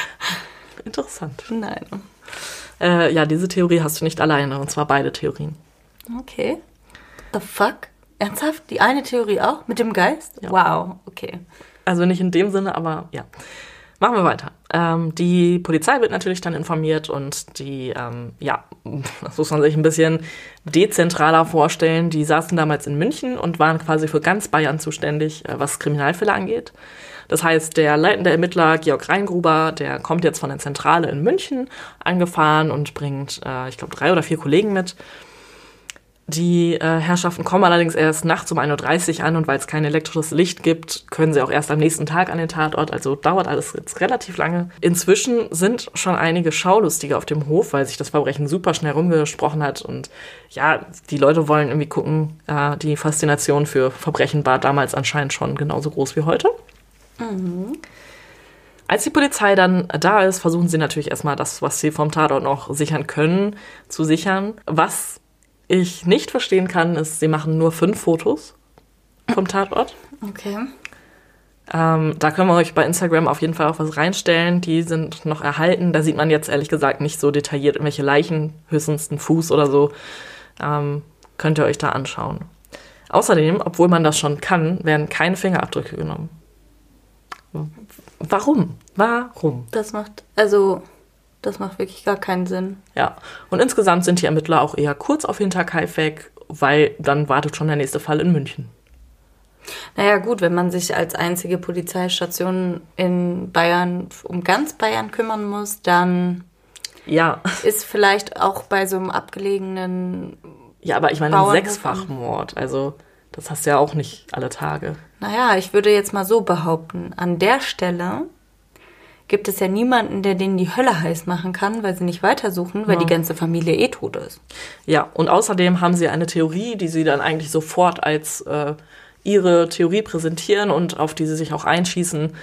Interessant. Nein. Äh, ja, diese Theorie hast du nicht alleine, und zwar beide Theorien. Okay. The fuck? Ernsthaft? Die eine Theorie auch? Mit dem Geist? Ja. Wow, okay. Also nicht in dem Sinne, aber ja. Machen wir weiter. Ähm, die Polizei wird natürlich dann informiert und die, ähm, ja, das muss man sich ein bisschen dezentraler vorstellen. Die saßen damals in München und waren quasi für ganz Bayern zuständig, äh, was Kriminalfälle angeht. Das heißt, der leitende Ermittler Georg Reingruber, der kommt jetzt von der Zentrale in München angefahren und bringt, äh, ich glaube, drei oder vier Kollegen mit. Die äh, Herrschaften kommen allerdings erst nachts um 1.30 Uhr an und weil es kein elektrisches Licht gibt, können sie auch erst am nächsten Tag an den Tatort. Also dauert alles jetzt relativ lange. Inzwischen sind schon einige Schaulustige auf dem Hof, weil sich das Verbrechen super schnell rumgesprochen hat. Und ja, die Leute wollen irgendwie gucken. Äh, die Faszination für Verbrechen war damals anscheinend schon genauso groß wie heute. Mhm. Als die Polizei dann da ist, versuchen sie natürlich erstmal das, was sie vom Tatort noch sichern können, zu sichern. Was ich nicht verstehen kann, ist, sie machen nur fünf Fotos vom Tatort. Okay. Ähm, da können wir euch bei Instagram auf jeden Fall auch was reinstellen. Die sind noch erhalten. Da sieht man jetzt ehrlich gesagt nicht so detailliert irgendwelche Leichen, höchstens einen Fuß oder so. Ähm, könnt ihr euch da anschauen. Außerdem, obwohl man das schon kann, werden keine Fingerabdrücke genommen. Warum? Warum? Das macht, also das macht wirklich gar keinen Sinn. Ja, und insgesamt sind die Ermittler auch eher kurz auf Hinterkaifeck, weil dann wartet schon der nächste Fall in München. Naja, gut, wenn man sich als einzige Polizeistation in Bayern um ganz Bayern kümmern muss, dann ja. ist vielleicht auch bei so einem abgelegenen. Ja, aber ich meine, ein Sechsfachmord, also das hast du ja auch nicht alle Tage. Naja, ich würde jetzt mal so behaupten, an der Stelle gibt es ja niemanden, der denen die Hölle heiß machen kann, weil sie nicht weitersuchen, weil ja. die ganze Familie eh tot ist. Ja, und außerdem haben sie eine Theorie, die sie dann eigentlich sofort als äh, ihre Theorie präsentieren und auf die sie sich auch einschießen,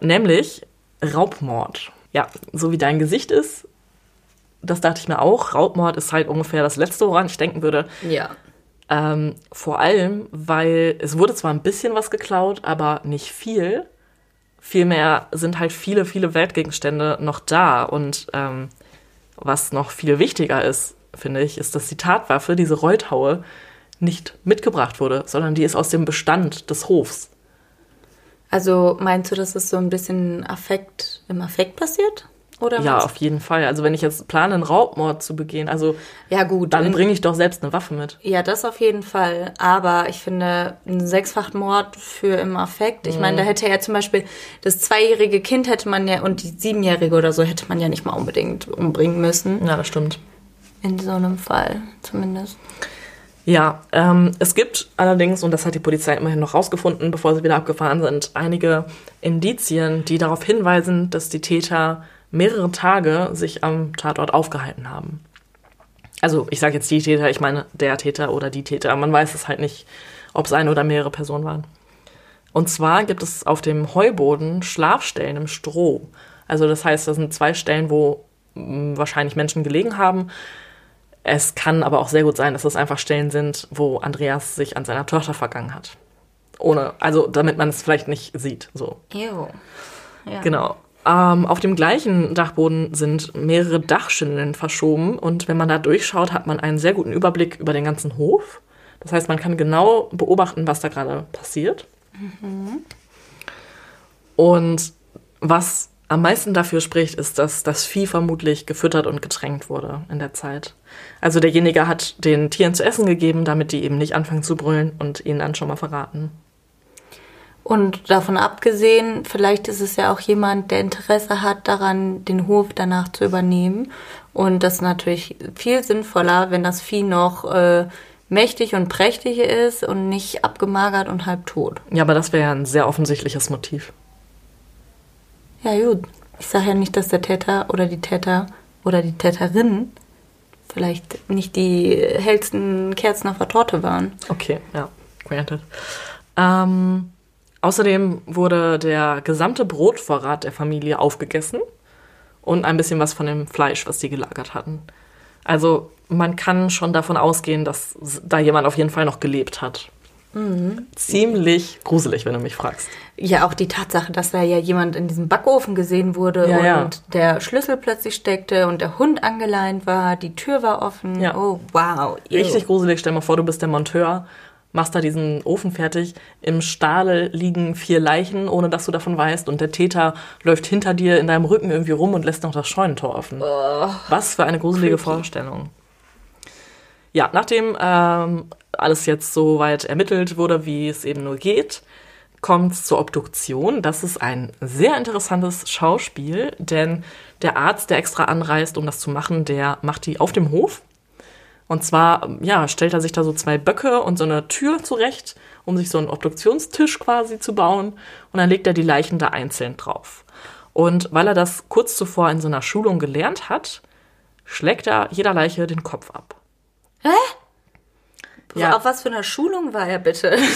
nämlich Raubmord. Ja, so wie dein Gesicht ist, das dachte ich mir auch. Raubmord ist halt ungefähr das Letzte, woran ich denken würde. Ja. Ähm, vor allem, weil es wurde zwar ein bisschen was geklaut, aber nicht viel. Vielmehr sind halt viele, viele Weltgegenstände noch da. Und ähm, was noch viel wichtiger ist, finde ich, ist, dass die Tatwaffe, diese Reuthaue, nicht mitgebracht wurde, sondern die ist aus dem Bestand des Hofs. Also meinst du, dass es so ein bisschen Affekt im Affekt passiert? Oder ja, auf jeden Fall. Also wenn ich jetzt plane, einen Raubmord zu begehen, also ja gut, dann bringe ich doch selbst eine Waffe mit. Ja, das auf jeden Fall. Aber ich finde, ein Sechsfachmord für im Affekt, ich mhm. meine, da hätte ja zum Beispiel das zweijährige Kind hätte man ja und die siebenjährige oder so hätte man ja nicht mal unbedingt umbringen müssen. Ja, das stimmt. In so einem Fall zumindest. Ja, ähm, es gibt allerdings, und das hat die Polizei immerhin noch rausgefunden, bevor sie wieder abgefahren sind, einige Indizien, die darauf hinweisen, dass die Täter mehrere Tage sich am Tatort aufgehalten haben. Also ich sage jetzt die Täter, ich meine der Täter oder die Täter. Man weiß es halt nicht, ob es eine oder mehrere Personen waren. Und zwar gibt es auf dem Heuboden Schlafstellen im Stroh. Also das heißt, das sind zwei Stellen, wo hm, wahrscheinlich Menschen gelegen haben. Es kann aber auch sehr gut sein, dass das einfach Stellen sind, wo Andreas sich an seiner Tochter vergangen hat. Ohne, also damit man es vielleicht nicht sieht. So. Ew. Ja. Genau. Ähm, auf dem gleichen Dachboden sind mehrere Dachschindeln verschoben und wenn man da durchschaut, hat man einen sehr guten Überblick über den ganzen Hof. Das heißt, man kann genau beobachten, was da gerade passiert. Mhm. Und was am meisten dafür spricht, ist, dass das Vieh vermutlich gefüttert und getränkt wurde in der Zeit. Also derjenige hat den Tieren zu essen gegeben, damit die eben nicht anfangen zu brüllen und ihnen dann schon mal verraten. Und davon abgesehen, vielleicht ist es ja auch jemand, der Interesse hat daran, den Hof danach zu übernehmen. Und das ist natürlich viel sinnvoller, wenn das Vieh noch äh, mächtig und prächtig ist und nicht abgemagert und halb tot. Ja, aber das wäre ja ein sehr offensichtliches Motiv. Ja, gut. Ich sage ja nicht, dass der Täter oder die Täter oder die Täterin vielleicht nicht die hellsten Kerzen auf der Torte waren. Okay, ja, granted. Ähm, Außerdem wurde der gesamte Brotvorrat der Familie aufgegessen und ein bisschen was von dem Fleisch, was sie gelagert hatten. Also man kann schon davon ausgehen, dass da jemand auf jeden Fall noch gelebt hat. Mhm. Ziemlich gruselig, wenn du mich fragst. Ja, auch die Tatsache, dass da ja jemand in diesem Backofen gesehen wurde ja, und ja. der Schlüssel plötzlich steckte und der Hund angeleint war, die Tür war offen. Ja. Oh, wow. Ew. Richtig gruselig. Stell dir mal vor, du bist der Monteur machst da diesen Ofen fertig. Im Stahl liegen vier Leichen, ohne dass du davon weißt. Und der Täter läuft hinter dir in deinem Rücken irgendwie rum und lässt noch das Scheunentor offen. Oh, Was für eine gruselige creepy. Vorstellung. Ja, nachdem ähm, alles jetzt so weit ermittelt wurde, wie es eben nur geht, kommt es zur Obduktion. Das ist ein sehr interessantes Schauspiel, denn der Arzt, der extra anreist, um das zu machen, der macht die auf dem Hof Und zwar, ja, stellt er sich da so zwei Böcke und so eine Tür zurecht, um sich so einen Obduktionstisch quasi zu bauen. Und dann legt er die Leichen da einzeln drauf. Und weil er das kurz zuvor in so einer Schulung gelernt hat, schlägt er jeder Leiche den Kopf ab. Hä? Ja. Auf was für einer Schulung war er bitte?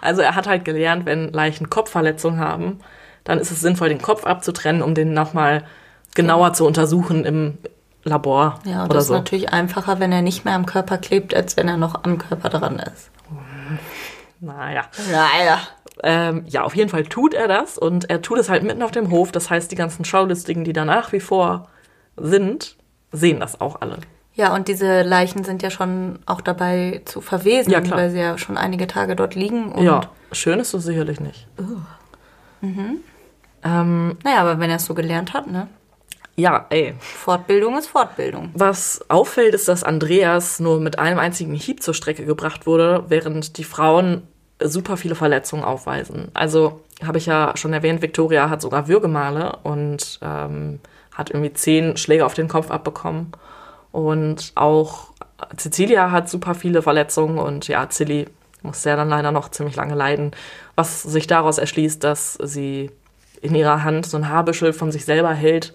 Also er hat halt gelernt, wenn Leichen Kopfverletzungen haben, dann ist es sinnvoll, den Kopf abzutrennen, um den nochmal genauer zu untersuchen im Labor Ja, und das so. ist natürlich einfacher, wenn er nicht mehr am Körper klebt, als wenn er noch am Körper dran ist. Naja. Naja. Ähm, ja, auf jeden Fall tut er das und er tut es halt mitten auf dem Hof. Das heißt, die ganzen Schaulistigen, die da nach wie vor sind, sehen das auch alle. Ja, und diese Leichen sind ja schon auch dabei zu verwesen, Ja, weil sie ja schon einige Tage dort liegen. Ja, schön ist es sicherlich nicht. Ähm, Naja, aber wenn er es so gelernt hat, ne? Ja, ey. Fortbildung ist Fortbildung. Was auffällt, ist, dass Andreas nur mit einem einzigen Hieb zur Strecke gebracht wurde, während die Frauen super viele Verletzungen aufweisen. Also habe ich ja schon erwähnt, Victoria hat sogar Würgemale und ähm, hat irgendwie zehn Schläge auf den Kopf abbekommen. Und auch Cecilia hat super viele Verletzungen und ja, Cilly musste ja dann leider noch ziemlich lange leiden, was sich daraus erschließt, dass sie in ihrer Hand so ein Haarbüschel von sich selber hält,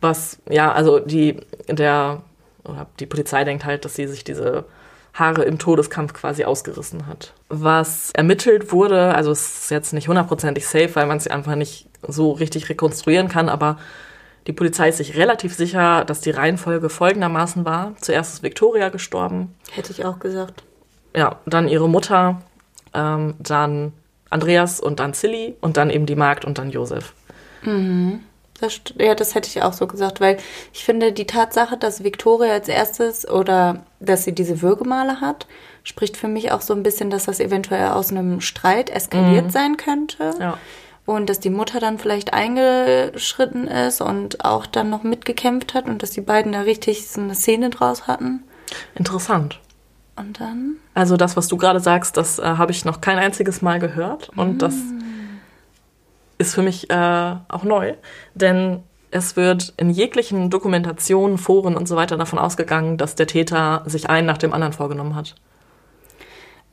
was, ja, also die, der, oder die Polizei denkt halt, dass sie sich diese Haare im Todeskampf quasi ausgerissen hat. Was ermittelt wurde, also es ist jetzt nicht hundertprozentig safe, weil man es einfach nicht so richtig rekonstruieren kann, aber die Polizei ist sich relativ sicher, dass die Reihenfolge folgendermaßen war. Zuerst ist Victoria gestorben, Hätte ich auch gesagt. ja, dann ihre Mutter, ähm, dann Andreas und dann Silly und dann eben die Magd und dann Josef. Das, ja, das hätte ich auch so gesagt, weil ich finde, die Tatsache, dass Victoria als erstes oder dass sie diese Würgemale hat, spricht für mich auch so ein bisschen, dass das eventuell aus einem Streit eskaliert sein könnte. Ja. Und dass die Mutter dann vielleicht eingeschritten ist und auch dann noch mitgekämpft hat und dass die beiden da richtig so eine Szene draus hatten. Interessant. Und dann? Also das, was du gerade sagst, das äh, habe ich noch kein einziges Mal gehört und das ist für mich äh, auch neu, denn es wird in jeglichen Dokumentationen, Foren und so weiter davon ausgegangen, dass der Täter sich einen nach dem anderen vorgenommen hat.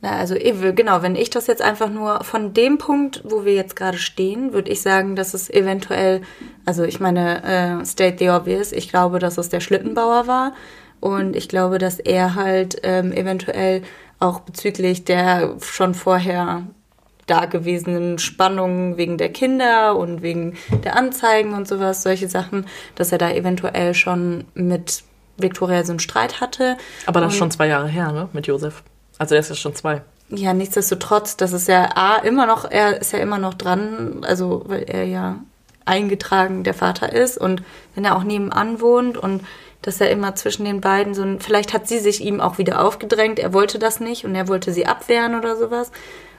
Na, also genau, wenn ich das jetzt einfach nur von dem Punkt, wo wir jetzt gerade stehen, würde ich sagen, dass es eventuell, also ich meine, äh, state the obvious, ich glaube, dass es der Schlittenbauer war und ich glaube, dass er halt ähm, eventuell auch bezüglich der schon vorher da gewesenen Spannungen wegen der Kinder und wegen der Anzeigen und sowas, solche Sachen, dass er da eventuell schon mit Victoria so einen Streit hatte. Aber das ist schon zwei Jahre her, ne, mit Josef. Also er ist ja schon zwei. Ja, nichtsdestotrotz, das ist ja A, immer noch, er ist ja immer noch dran, also weil er ja eingetragen der Vater ist und wenn er auch nebenan wohnt und dass er immer zwischen den beiden so ein, vielleicht hat sie sich ihm auch wieder aufgedrängt, er wollte das nicht und er wollte sie abwehren oder sowas.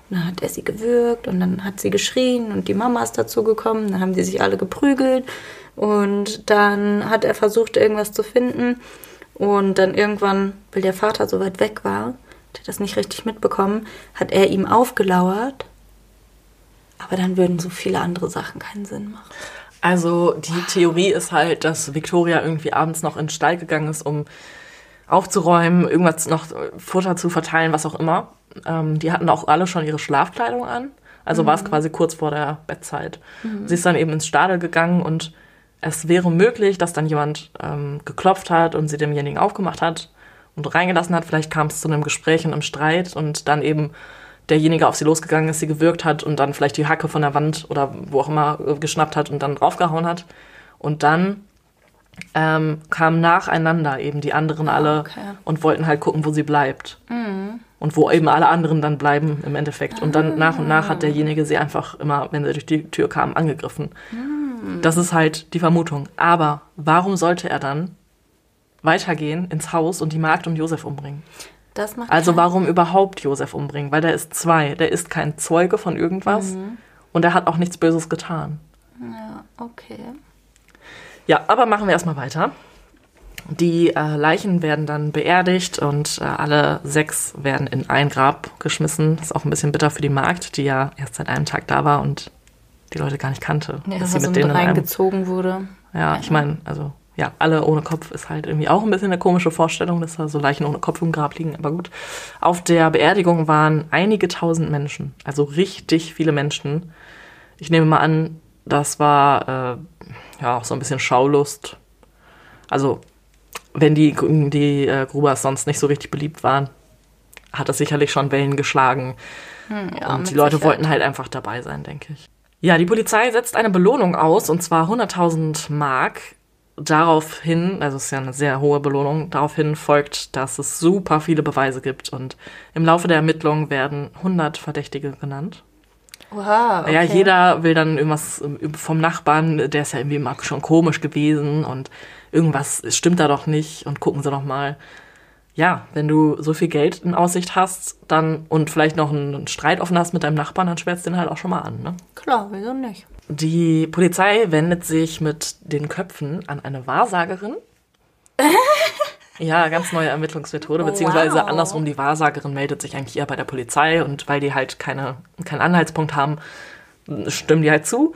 Und dann hat er sie gewürgt und dann hat sie geschrien und die Mama ist dazu gekommen, dann haben die sich alle geprügelt und dann hat er versucht, irgendwas zu finden und dann irgendwann, weil der Vater so weit weg war, der das nicht richtig mitbekommen, hat er ihm aufgelauert. Aber dann würden so viele andere Sachen keinen Sinn machen. Also die Theorie ist halt, dass Victoria irgendwie abends noch in den Stall gegangen ist, um aufzuräumen, irgendwas noch äh, Futter zu verteilen, was auch immer. Ähm, die hatten auch alle schon ihre Schlafkleidung an. Also war es quasi kurz vor der Bettzeit. Sie ist dann eben ins Stadel gegangen und es wäre möglich, dass dann jemand ähm, geklopft hat und sie demjenigen aufgemacht hat und reingelassen hat. Vielleicht kam es zu einem Gespräch und einem Streit und dann eben derjenige auf sie losgegangen ist, sie gewürgt hat und dann vielleicht die Hacke von der Wand oder wo auch immer äh, geschnappt hat und dann draufgehauen hat. Und dann ähm, kamen nacheinander eben die anderen alle okay. und wollten halt gucken, wo sie bleibt. Und wo eben alle anderen dann bleiben im Endeffekt. Und dann nach und nach hat derjenige sie einfach immer, wenn sie durch die Tür kam, angegriffen. Das ist halt die Vermutung. Aber warum sollte er dann weitergehen ins Haus und die Magd und Josef umbringen? Das macht Also warum überhaupt Josef umbringen? Weil der ist zwei. Der ist kein Zeuge von irgendwas. Und er hat auch nichts Böses getan. Ja, okay. Ja, aber machen wir erstmal weiter. Die äh, Leichen werden dann beerdigt und äh, alle sechs werden in ein Grab geschmissen. Ist auch ein bisschen bitter für die Magd, die ja erst seit einem Tag da war und die Leute gar nicht kannte. Ja, dass dass sie mit denen in einem, reingezogen wurde. ja, ich meine, also ja, alle ohne Kopf ist halt irgendwie auch ein bisschen eine komische Vorstellung, dass da so Leichen ohne Kopf im Grab liegen, aber gut. Auf der Beerdigung waren einige tausend Menschen, also richtig viele Menschen. Ich nehme mal an, das war äh, ja auch so ein bisschen Schaulust. Also, wenn die, die äh, Grubers sonst nicht so richtig beliebt waren, hat das sicherlich schon Wellen geschlagen. Hm, ja, und die Leute Sicherheit. wollten halt einfach dabei sein, denke ich. Ja, die Polizei setzt eine Belohnung aus, und zwar 100.000 Mark. Daraufhin, also es ist ja eine sehr hohe Belohnung, daraufhin folgt, dass es super viele Beweise gibt. Und im Laufe der Ermittlungen werden 100 Verdächtige genannt. Wow, okay. Ja, jeder will dann irgendwas ähm, vom Nachbarn, der ist ja irgendwie immer schon komisch gewesen und irgendwas stimmt da doch nicht und gucken Sie doch mal. Ja, wenn du so viel Geld in Aussicht hast, dann und vielleicht noch einen Streit offen hast mit deinem Nachbarn, dann schwärzt den halt auch schon mal an. Ne? Klar, wieso nicht? Die Polizei wendet sich mit den Köpfen an eine Wahrsagerin. ja, ganz neue Ermittlungsmethode, beziehungsweise Wow. andersrum, die Wahrsagerin meldet sich eigentlich eher bei der Polizei und weil die halt keine, keinen Anhaltspunkt haben, stimmen die halt zu,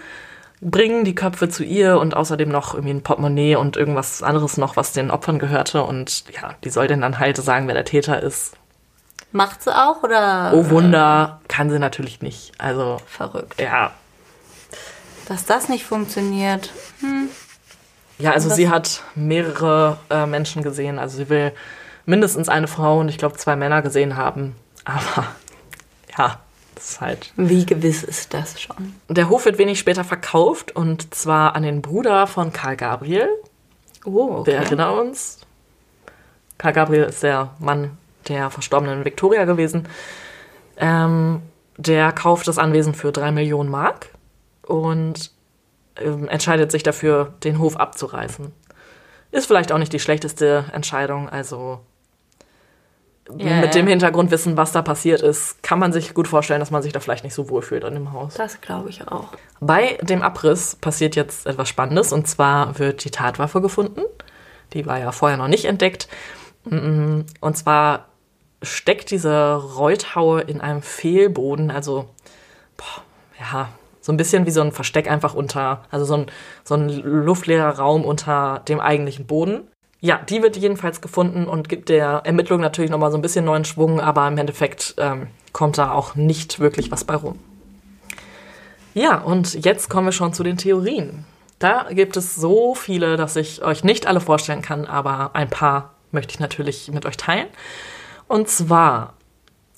bringen die Köpfe zu ihr und außerdem noch irgendwie ein Portemonnaie und irgendwas anderes noch, was den Opfern gehörte und ja, die soll denen dann halt sagen, wer der Täter ist. Macht sie auch oder? Oh Wunder, kann sie natürlich nicht. Also, Verrückt. ja, Dass das nicht funktioniert. Ja, also sie hat mehrere äh, Menschen gesehen. Also sie will mindestens eine Frau und ich glaube zwei Männer gesehen haben. Aber ja, halt. Wie gewiss ist das schon? Der Hof wird wenig später verkauft und zwar an den Bruder von Karl Gabriel. Oh, Wir okay. erinnern uns. Karl Gabriel ist der Mann der verstorbenen Victoria gewesen. Ähm, der kauft das Anwesen für drei Millionen Mark und ähm, entscheidet sich dafür, den Hof abzureißen. Ist vielleicht auch nicht die schlechteste Entscheidung. Also Ja, mit dem Hintergrundwissen, was da passiert ist, kann man sich gut vorstellen, dass man sich da vielleicht nicht so wohlfühlt an dem Haus. Das glaube ich auch. Bei dem Abriss passiert jetzt etwas Spannendes und zwar wird die Tatwaffe gefunden. Die war ja vorher noch nicht entdeckt. Und zwar steckt diese Reuthaue in einem Fehlboden, also boah, ja, so ein bisschen wie so ein Versteck einfach unter, also so ein, so ein luftleerer Raum unter dem eigentlichen Boden. Ja, die wird jedenfalls gefunden und gibt der Ermittlung natürlich nochmal so ein bisschen neuen Schwung, aber im Endeffekt ähm, kommt da auch nicht wirklich was bei rum. Ja, und jetzt kommen wir schon zu den Theorien. Da gibt es so viele, dass ich euch nicht alle vorstellen kann, aber ein paar möchte ich natürlich mit euch teilen. Und zwar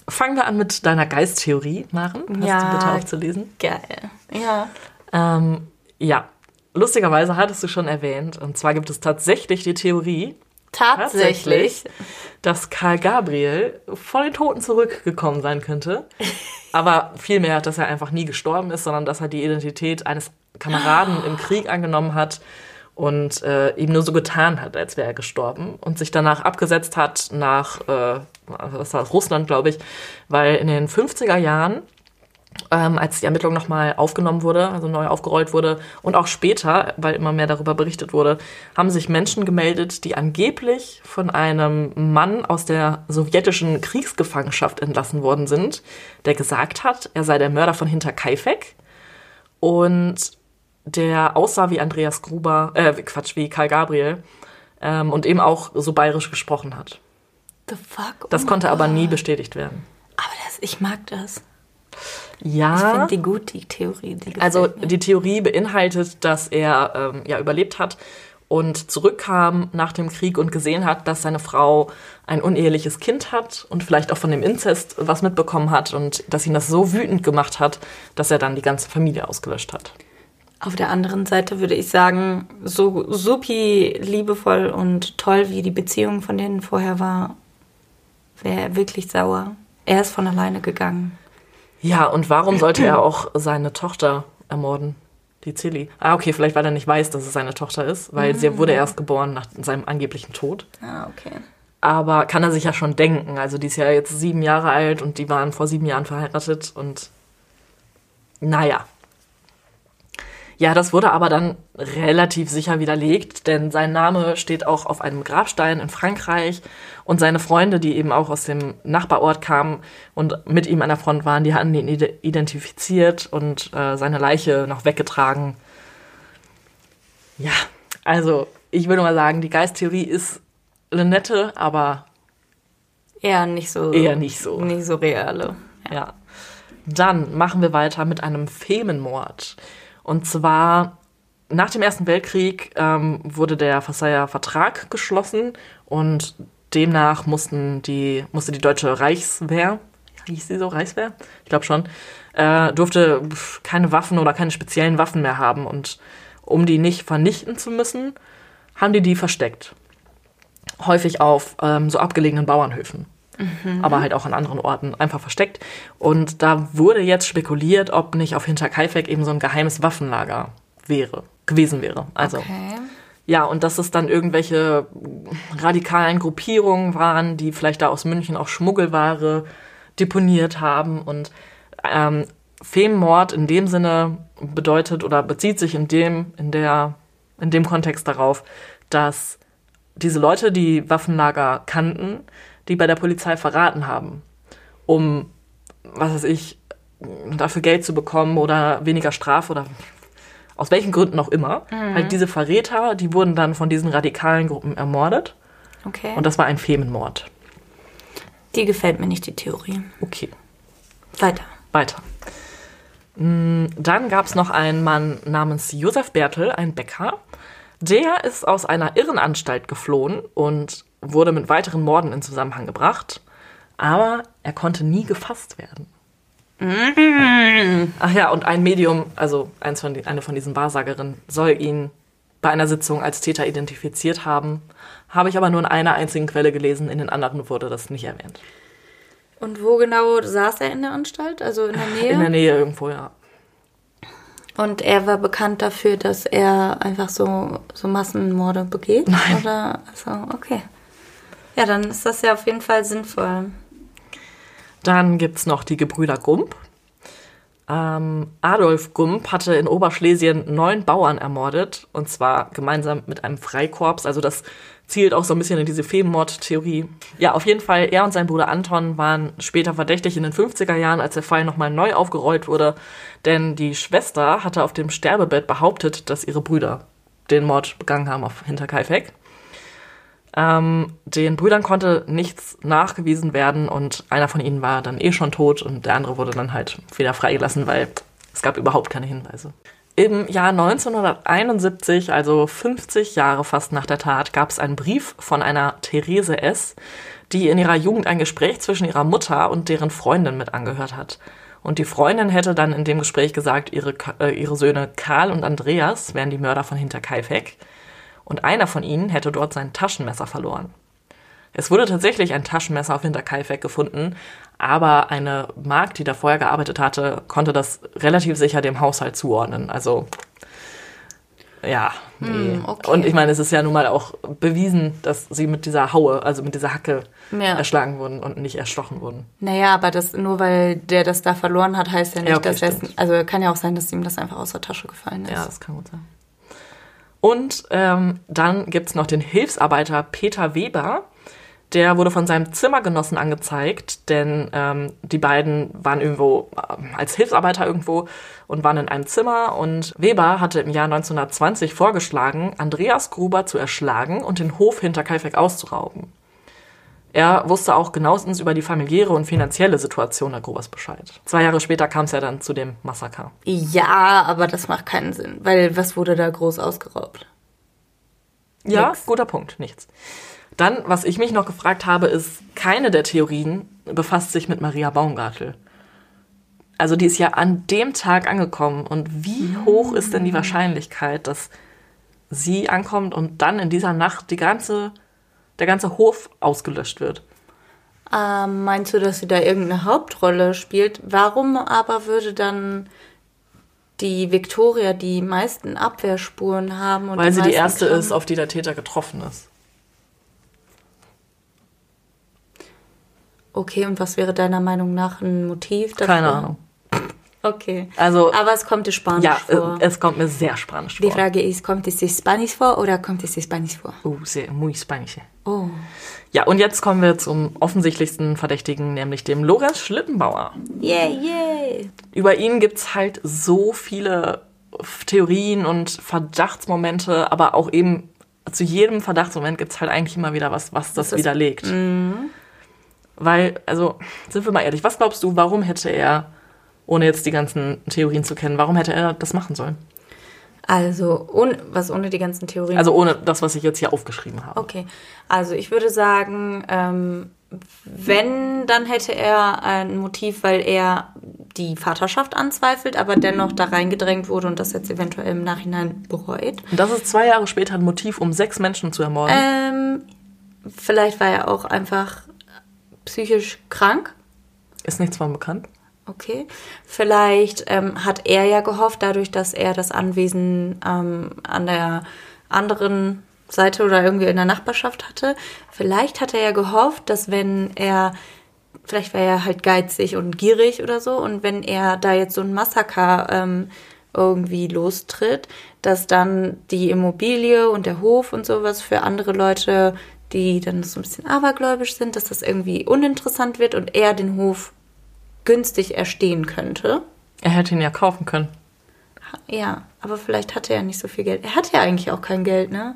fangen wir an mit deiner Geisttheorie, Maren. Hast Ja. du bitte aufzulesen? Geil. Ja. Ähm, ja, lustigerweise hattest du schon erwähnt, und zwar gibt es tatsächlich die Theorie, Tatsächlich. dass Karl Gabriel von den Toten zurückgekommen sein könnte. Aber vielmehr, dass er einfach nie gestorben ist, sondern dass er die Identität eines Kameraden im Krieg angenommen hat und äh, ihm nur so getan hat, als wäre er gestorben und sich danach abgesetzt hat nach äh, was war das, Russland, glaube ich, weil in den 50er Jahren ähm, als die Ermittlung nochmal aufgenommen wurde, also neu aufgerollt wurde und auch später, weil immer mehr darüber berichtet wurde, haben sich Menschen gemeldet, die angeblich von einem Mann aus der sowjetischen Kriegsgefangenschaft entlassen worden sind, der gesagt hat, er sei der Mörder von Hinterkaifeck und der aussah wie Andreas Gruber, äh, Quatsch, wie Karl Gabriel ähm, und eben auch so bayerisch gesprochen hat. The fuck? Das Oh konnte mein aber nie bestätigt werden. Aber das, ich mag das. Ich Ja. finde die gut, die Theorie. Die Also die Theorie beinhaltet, dass er ähm, ja überlebt hat und zurückkam nach dem Krieg und gesehen hat, dass seine Frau ein uneheliches Kind hat und vielleicht auch von dem Inzest was mitbekommen hat und dass ihn das so wütend gemacht hat, dass er dann die ganze Familie ausgelöscht hat. Auf der anderen Seite würde ich sagen, so supi liebevoll und toll, wie die Beziehung von denen vorher war, wäre er wirklich sauer. Er ist von alleine gegangen. Ja, und warum sollte er auch seine Tochter ermorden? Die Cilly. Ah, okay, vielleicht weil er nicht weiß, dass es seine Tochter ist, weil sie wurde erst geboren nach seinem angeblichen Tod. Ah, okay. Aber kann er sich ja schon denken. Also die ist ja jetzt sieben Jahre alt und die waren vor sieben Jahren verheiratet und naja. Ja, das wurde aber dann relativ sicher widerlegt, denn sein Name steht auch auf einem Grabstein in Frankreich und seine Freunde, die eben auch aus dem Nachbarort kamen und mit ihm an der Front waren, die hatten ihn ide- identifiziert und äh, seine Leiche noch weggetragen. Ja, also ich würde mal sagen, die Geisttheorie ist eine nette, aber Eher nicht so. Eher nicht so. Nicht so reale. ja. Dann machen wir weiter mit einem Femenmord. Und zwar nach dem Ersten Weltkrieg ähm, wurde der Versailler Vertrag geschlossen und demnach mussten die, musste die deutsche Reichswehr, hieß sie so, Reichswehr? Ich glaube schon, äh, durfte keine Waffen oder keine speziellen Waffen mehr haben. Und um die nicht vernichten zu müssen, haben die die versteckt. Häufig auf ähm, so abgelegenen Bauernhöfen. Aber halt auch an anderen Orten einfach versteckt. Und da wurde jetzt spekuliert, ob nicht auf Hinterkaifeck eben so ein geheimes Waffenlager wäre, gewesen wäre. Also Okay. ja, und dass es dann irgendwelche radikalen Gruppierungen waren, die vielleicht da aus München auch Schmuggelware deponiert haben. Und ähm, Femmord in dem Sinne bedeutet oder bezieht sich in dem, in der, in dem Kontext darauf, dass diese Leute, die Waffenlager kannten, die bei der Polizei verraten haben, um, was weiß ich, dafür Geld zu bekommen oder weniger Strafe oder aus welchen Gründen auch immer. Halt diese Verräter, die wurden dann von diesen radikalen Gruppen ermordet. Okay. Und das war ein Femenmord. die gefällt mir nicht, die Theorie. Okay, Weiter. weiter. Mm, Dann gab es noch einen Mann namens Josef Bertel, ein Bäcker. Der ist aus einer Irrenanstalt geflohen und wurde mit weiteren Morden in Zusammenhang gebracht. Aber er konnte nie gefasst werden. Ach ja, und ein Medium, also eins von die, eine von diesen Wahrsagerinnen, soll ihn bei einer Sitzung als Täter identifiziert haben. Habe ich aber nur in einer einzigen Quelle gelesen, in den anderen wurde das nicht erwähnt. Und wo genau saß er in der Anstalt? Also in der Nähe? In der Nähe irgendwo, ja. Und er war bekannt dafür, dass er einfach so, so Massenmorde begeht? Nein. Oder, also, okay. Ja, dann ist das ja auf jeden Fall sinnvoll. Dann gibt's noch die Gebrüder Gump. Ähm, Adolf Gump hatte in Oberschlesien neun Bauern ermordet, und zwar gemeinsam mit einem Freikorps. Also das zielt auch so ein bisschen in diese Femenmord-Theorie. Ja, auf jeden Fall, er und sein Bruder Anton waren später verdächtig in den 50er Jahren, als der Fall nochmal neu aufgerollt wurde. Denn die Schwester hatte auf dem Sterbebett behauptet, dass ihre Brüder den Mord begangen haben auf Hinterkaifeck. Ähm, den Brüdern konnte nichts nachgewiesen werden und einer von ihnen war dann eh schon tot und der andere wurde dann halt wieder freigelassen, weil es gab überhaupt keine Hinweise. Im Jahr 1971, also 50 Jahre fast nach der Tat, gab es einen Brief von einer Therese S., die in ihrer Jugend ein Gespräch zwischen ihrer Mutter und deren Freundin mit angehört hat. Und die Freundin hätte dann in dem Gespräch gesagt, ihre, äh, ihre Söhne Karl und Andreas wären die Mörder von Hinterkaifeck und einer von ihnen hätte dort sein Taschenmesser verloren. Es wurde tatsächlich ein Taschenmesser auf Hinterkaifeck gefunden, aber eine Magd, die da vorher gearbeitet hatte, konnte das relativ sicher dem Haushalt zuordnen. Also, ja, nee. Hm, okay. Und ich meine, es ist ja nun mal auch bewiesen, dass sie mit dieser Haue, also mit dieser Hacke Ja. erschlagen wurden und nicht erstochen wurden. Naja, aber das, nur weil der das da verloren hat, heißt ja nicht, Ja, okay, dass er. Also kann ja auch sein, dass ihm das einfach aus der Tasche gefallen ist. Ja, das kann gut sein. Und ähm, dann gibt's noch den Hilfsarbeiter Peter Weber. Der wurde von seinem Zimmergenossen angezeigt, denn ähm, die beiden waren irgendwo ähm, als Hilfsarbeiter irgendwo und waren in einem Zimmer. Und Weber hatte im Jahr 1920 vorgeschlagen, Andreas Gruber zu erschlagen und den Hof hinter Kaifeck auszurauben. Er wusste auch genauestens über die familiäre und finanzielle Situation der Grubers Bescheid. Zwei Jahre später kam es ja dann zu dem Massaker. Ja, aber das macht keinen Sinn, weil was wurde da groß ausgeraubt? Ja, Nix. guter Punkt, nichts. Dann, was ich mich noch gefragt habe, ist, keine der Theorien befasst sich mit Maria Baumgartel. Also die ist ja an dem Tag angekommen. Und wie hoch ist denn die Wahrscheinlichkeit, dass sie ankommt und dann in dieser Nacht die ganze, der ganze Hof ausgelöscht wird? Ähm, meinst du, dass sie da irgendeine Hauptrolle spielt? Warum aber würde dann die Victoria die meisten Abwehrspuren haben? Und Weil sie die erste Klamm- ist, auf die der Täter getroffen ist. Okay, und was wäre deiner Meinung nach ein Motiv dafür? Keine Ahnung. Okay. Also, Aber es kommt Spanisch ja, vor. äh, es kommt mir sehr spanisch Die vor. Frage ist, kommt es Spanisch vor oder kommt es Spanisch vor? Uh, sehr, muy Spanisch. Oh. Ja, und jetzt kommen wir zum offensichtlichsten Verdächtigen, nämlich dem Lorenz Schlittenbauer. Yeah, yeah. Über ihn gibt's halt so viele Theorien und Verdachtsmomente, aber auch eben zu jedem Verdachtsmoment gibt es halt eigentlich immer wieder was, was das, Das ist- widerlegt. Weil, also, sind wir mal ehrlich, was glaubst du, warum hätte er, ohne jetzt die ganzen Theorien zu kennen, warum hätte er das machen sollen? Also, ohne, was ohne die ganzen Theorien. Also ohne das, was ich jetzt hier aufgeschrieben habe. Okay, also ich würde sagen, ähm, wenn, dann hätte er ein Motiv, weil er die Vaterschaft anzweifelt, aber dennoch da reingedrängt wurde und das jetzt eventuell im Nachhinein bereut. Und das ist zwei Jahre später ein Motiv, um sechs Menschen zu ermorden. Ähm, vielleicht war er auch einfach psychisch krank. Ist nichts von bekannt. Okay. Vielleicht ähm, hat er ja gehofft, dadurch, dass er das Anwesen ähm, an der anderen Seite oder irgendwie in der Nachbarschaft hatte. Vielleicht hat er ja gehofft, dass wenn er, vielleicht war er halt geizig und gierig oder so, und wenn er da jetzt so ein Massaker ähm, irgendwie lostritt, dass dann die Immobilie und der Hof und sowas für andere Leute, die dann so ein bisschen abergläubisch sind, dass das irgendwie uninteressant wird und er den Hof günstig erstehen könnte. Er hätte ihn ja kaufen können. Ja, aber vielleicht hatte er nicht so viel Geld. Er hatte ja eigentlich auch kein Geld, ne?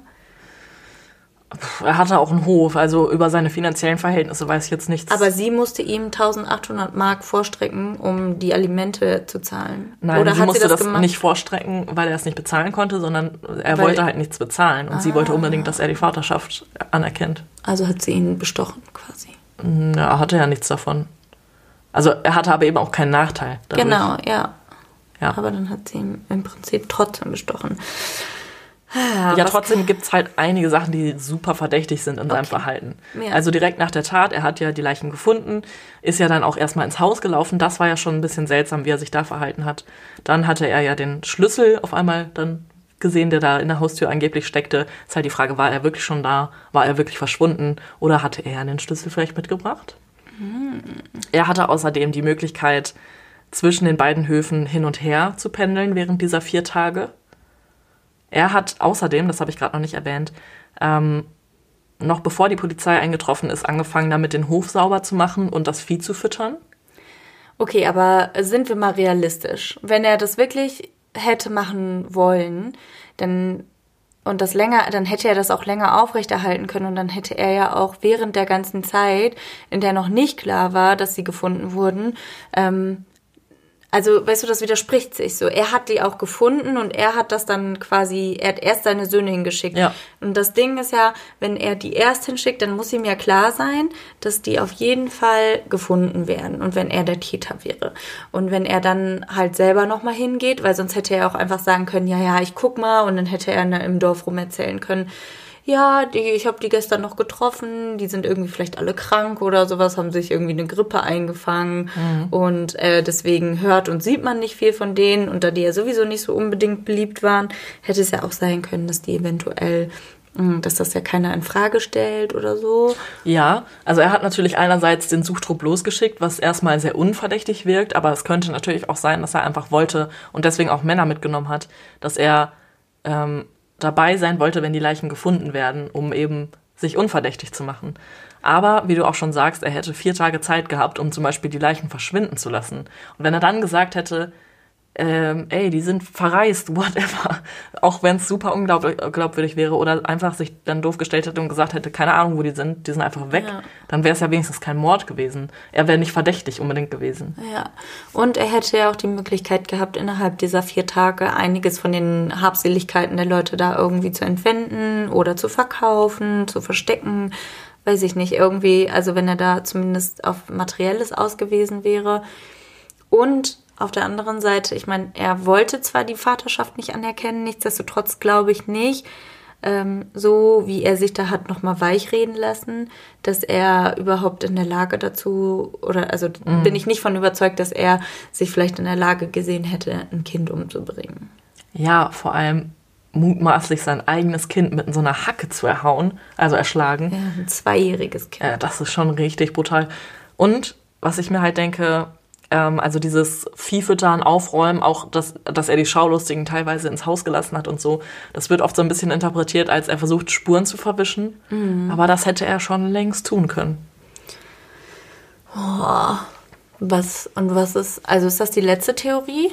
Er hatte auch einen Hof, also über seine finanziellen Verhältnisse weiß ich jetzt nichts. Aber sie musste ihm 1800 Mark vorstrecken, um die Alimente zu zahlen. Nein, Oder sie hat musste sie das, das, nicht vorstrecken, weil er es nicht bezahlen konnte, sondern er Weil- wollte halt nichts bezahlen. Und sie Ah. wollte unbedingt, dass er die Vaterschaft anerkennt. Also hat sie ihn bestochen quasi. Ja, er hatte ja nichts davon. Also er hatte aber eben auch keinen Nachteil. Dadurch. Genau, ja. Ja. Aber dann hat sie ihn im Prinzip trotzdem bestochen. Ja, was- trotzdem gibt es halt einige Sachen, die super verdächtig sind in seinem Okay. Verhalten. Ja. Also direkt nach der Tat, er hat ja die Leichen gefunden, ist ja dann auch erstmal ins Haus gelaufen. Das war ja schon ein bisschen seltsam, wie er sich da verhalten hat. Dann hatte er ja den Schlüssel auf einmal dann gesehen, der da in der Haustür angeblich steckte. Ist halt die Frage, war er wirklich schon da? War er wirklich verschwunden? Oder hatte er den Schlüssel vielleicht mitgebracht? Er hatte außerdem die Möglichkeit, zwischen den beiden Höfen hin und her zu pendeln während dieser vier Tage. Er hat außerdem, das habe ich gerade noch nicht erwähnt, ähm, noch bevor die Polizei eingetroffen ist, angefangen damit den Hof sauber zu machen und das Vieh zu füttern. Okay, aber sind wir mal realistisch. Wenn er das wirklich hätte machen wollen, dann und das länger, dann hätte er das auch länger aufrechterhalten können und dann hätte er ja auch während der ganzen Zeit, in der noch nicht klar war, dass sie gefunden wurden, ähm, also, weißt du, das widerspricht sich so. Er hat die auch gefunden und er hat das dann quasi, er hat erst seine Söhne hingeschickt. Ja. Und das Ding ist ja, wenn er die erst hinschickt, dann muss ihm ja klar sein, dass die auf jeden Fall gefunden werden. Und wenn er der Täter wäre. Und wenn er dann halt selber nochmal hingeht, weil sonst hätte er auch einfach sagen können, ja, ja, ich guck mal. Und dann hätte er im Dorf rum erzählen können, ja, die, ich habe die gestern noch getroffen, die sind irgendwie vielleicht alle krank oder sowas, haben sich irgendwie eine Grippe eingefangen. Und äh, deswegen hört und sieht man nicht viel von denen. Und da die ja sowieso nicht so unbedingt beliebt waren, hätte es ja auch sein können, dass die eventuell, mh, dass das ja keiner in Frage stellt oder so. Ja, also er hat natürlich einerseits den Suchtrupp losgeschickt, was erstmal sehr unverdächtig wirkt, aber es könnte natürlich auch sein, dass er einfach wollte und deswegen auch Männer mitgenommen hat, dass er ähm, dabei sein wollte, wenn die Leichen gefunden werden, um eben sich unverdächtig zu machen. Aber, wie du auch schon sagst, er hätte vier Tage Zeit gehabt, um zum Beispiel die Leichen verschwinden zu lassen. Und wenn er dann gesagt hätte, ähm, ey, die sind verreist, whatever, auch wenn es super unglaubwürdig wäre oder einfach sich dann doof gestellt hätte und gesagt hätte, keine Ahnung, wo die sind, die sind einfach weg, Ja. dann wäre es ja wenigstens kein Mord gewesen. Er wäre nicht verdächtig unbedingt gewesen. Ja, und er hätte ja auch die Möglichkeit gehabt, innerhalb dieser vier Tage einiges von den Habseligkeiten der Leute da irgendwie zu entwenden oder zu verkaufen, zu verstecken. Weiß ich nicht, irgendwie, also wenn er da zumindest auf Materielles ausgewiesen wäre. Und auf der anderen Seite, ich meine, er wollte zwar die Vaterschaft nicht anerkennen, nichtsdestotrotz glaube ich nicht, ähm, so wie er sich da hat nochmal weichreden lassen, dass er überhaupt in der Lage dazu, oder also bin ich nicht von überzeugt, dass er sich vielleicht in der Lage gesehen hätte, ein Kind umzubringen. Ja, vor allem mutmaßlich sein eigenes Kind mit so einer Hacke zu erhauen, also erschlagen. Ja, ein zweijähriges Kind. Ja, das ist schon richtig brutal. Und was ich mir halt denke, ähm, also dieses Viehfüttern, Aufräumen, auch dass, dass er die Schaulustigen teilweise ins Haus gelassen hat und so, das wird oft so ein bisschen interpretiert, als er versucht, Spuren zu verwischen. Aber das hätte er schon längst tun können. Was, und was ist, also ist das die letzte Theorie?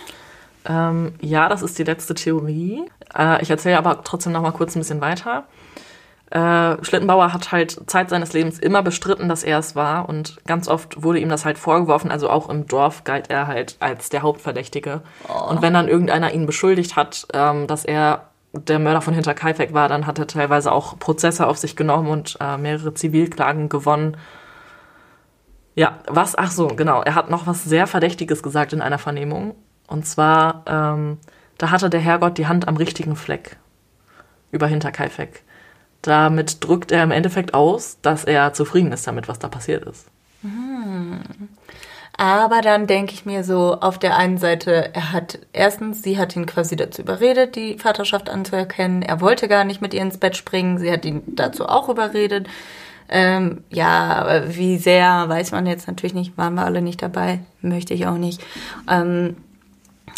Ähm, ja, das ist die letzte Theorie. Äh, ich erzähle aber trotzdem noch mal kurz ein bisschen weiter. Äh, Schlittenbauer hat halt Zeit seines Lebens immer bestritten, dass er es war und ganz oft wurde ihm das halt vorgeworfen. Also auch im Dorf galt er halt als der Hauptverdächtige. Oh. Und wenn dann irgendeiner ihn beschuldigt hat, ähm, dass er der Mörder von Hinterkaifeck war, dann hat er teilweise auch Prozesse auf sich genommen und äh, mehrere Zivilklagen gewonnen. Ja, was, ach so, genau. Er hat noch was sehr Verdächtiges gesagt in einer Vernehmung. Und zwar, ähm, da hatte der Herrgott die Hand am richtigen Fleck über Hinterkaifeck. Damit drückt er im Endeffekt aus, dass er zufrieden ist damit, was da passiert ist. Aber dann denke ich mir so, auf der einen Seite, er hat, erstens, sie hat ihn quasi dazu überredet, die Vaterschaft anzuerkennen. Er wollte gar nicht mit ihr ins Bett springen. Sie hat ihn dazu auch überredet. Ähm, ja, wie sehr, weiß man jetzt natürlich nicht, waren wir alle nicht dabei, möchte ich auch nicht. Ähm,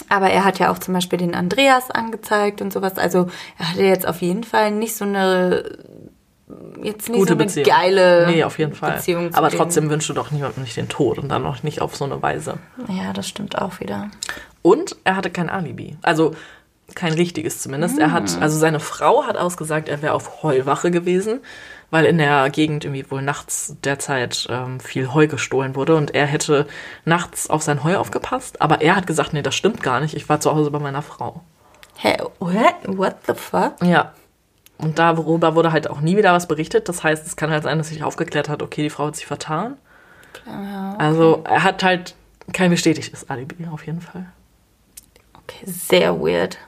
aber er hat ja auch zum Beispiel den Andreas angezeigt und sowas. Also er hatte jetzt auf jeden Fall nicht so eine jetzt nicht Gute so eine Beziehung. geile Nee, auf jeden Fall. Beziehung Aber trotzdem wünschst du doch niemandem nicht den Tod und dann noch nicht auf so eine Weise. Ja, das stimmt auch wieder. Und er hatte kein Alibi. Also kein richtiges zumindest. Er hat, also seine Frau hat ausgesagt, er wäre auf Heuwache gewesen, weil in der Gegend irgendwie wohl nachts derzeit ähm, viel Heu gestohlen wurde und er hätte nachts auf sein Heu aufgepasst. Aber er hat gesagt, nee, das stimmt gar nicht. Ich war zu Hause bei meiner Frau. Hä, what? What the fuck? Ja. Und darüber wurde halt auch nie wieder was berichtet. Das heißt, es kann halt sein, dass sich aufgeklärt hat, okay, die Frau hat sich vertan. Also er hat halt kein bestätigtes Alibi, auf jeden Fall. Okay, sehr weird.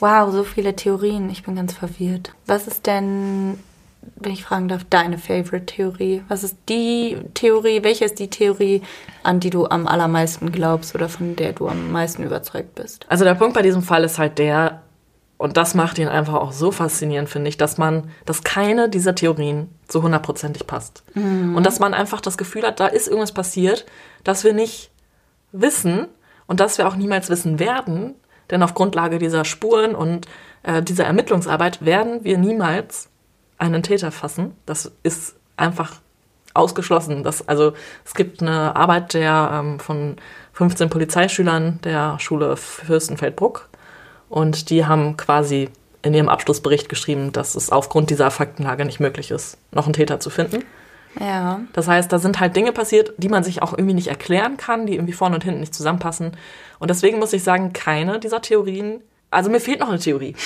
Wow, so viele Theorien. Ich bin ganz verwirrt. Was ist denn, wenn ich fragen darf, deine Favorite-Theorie? Was ist die Theorie, welche ist die Theorie, an die du am allermeisten glaubst oder von der du am meisten überzeugt bist? Also der Punkt bei diesem Fall ist halt der, und das macht ihn einfach auch so faszinierend, finde ich, dass man, dass keine dieser Theorien so hundertprozentig passt. Und dass man einfach das Gefühl hat, da ist irgendwas passiert, das wir nicht wissen und das wir auch niemals wissen werden, denn auf Grundlage dieser Spuren und äh, dieser Ermittlungsarbeit werden wir niemals einen Täter fassen. Das ist einfach ausgeschlossen. Das, also es gibt eine Arbeit der ähm, von 15 Polizeischülern der Schule Fürstenfeldbruck und die haben quasi in ihrem Abschlussbericht geschrieben, dass es aufgrund dieser Faktenlage nicht möglich ist, noch einen Täter zu finden. Ja. Das heißt, da sind halt Dinge passiert, die man sich auch irgendwie nicht erklären kann, die irgendwie vorne und hinten nicht zusammenpassen. Und deswegen muss ich sagen, keine dieser Theorien, also mir fehlt noch eine Theorie.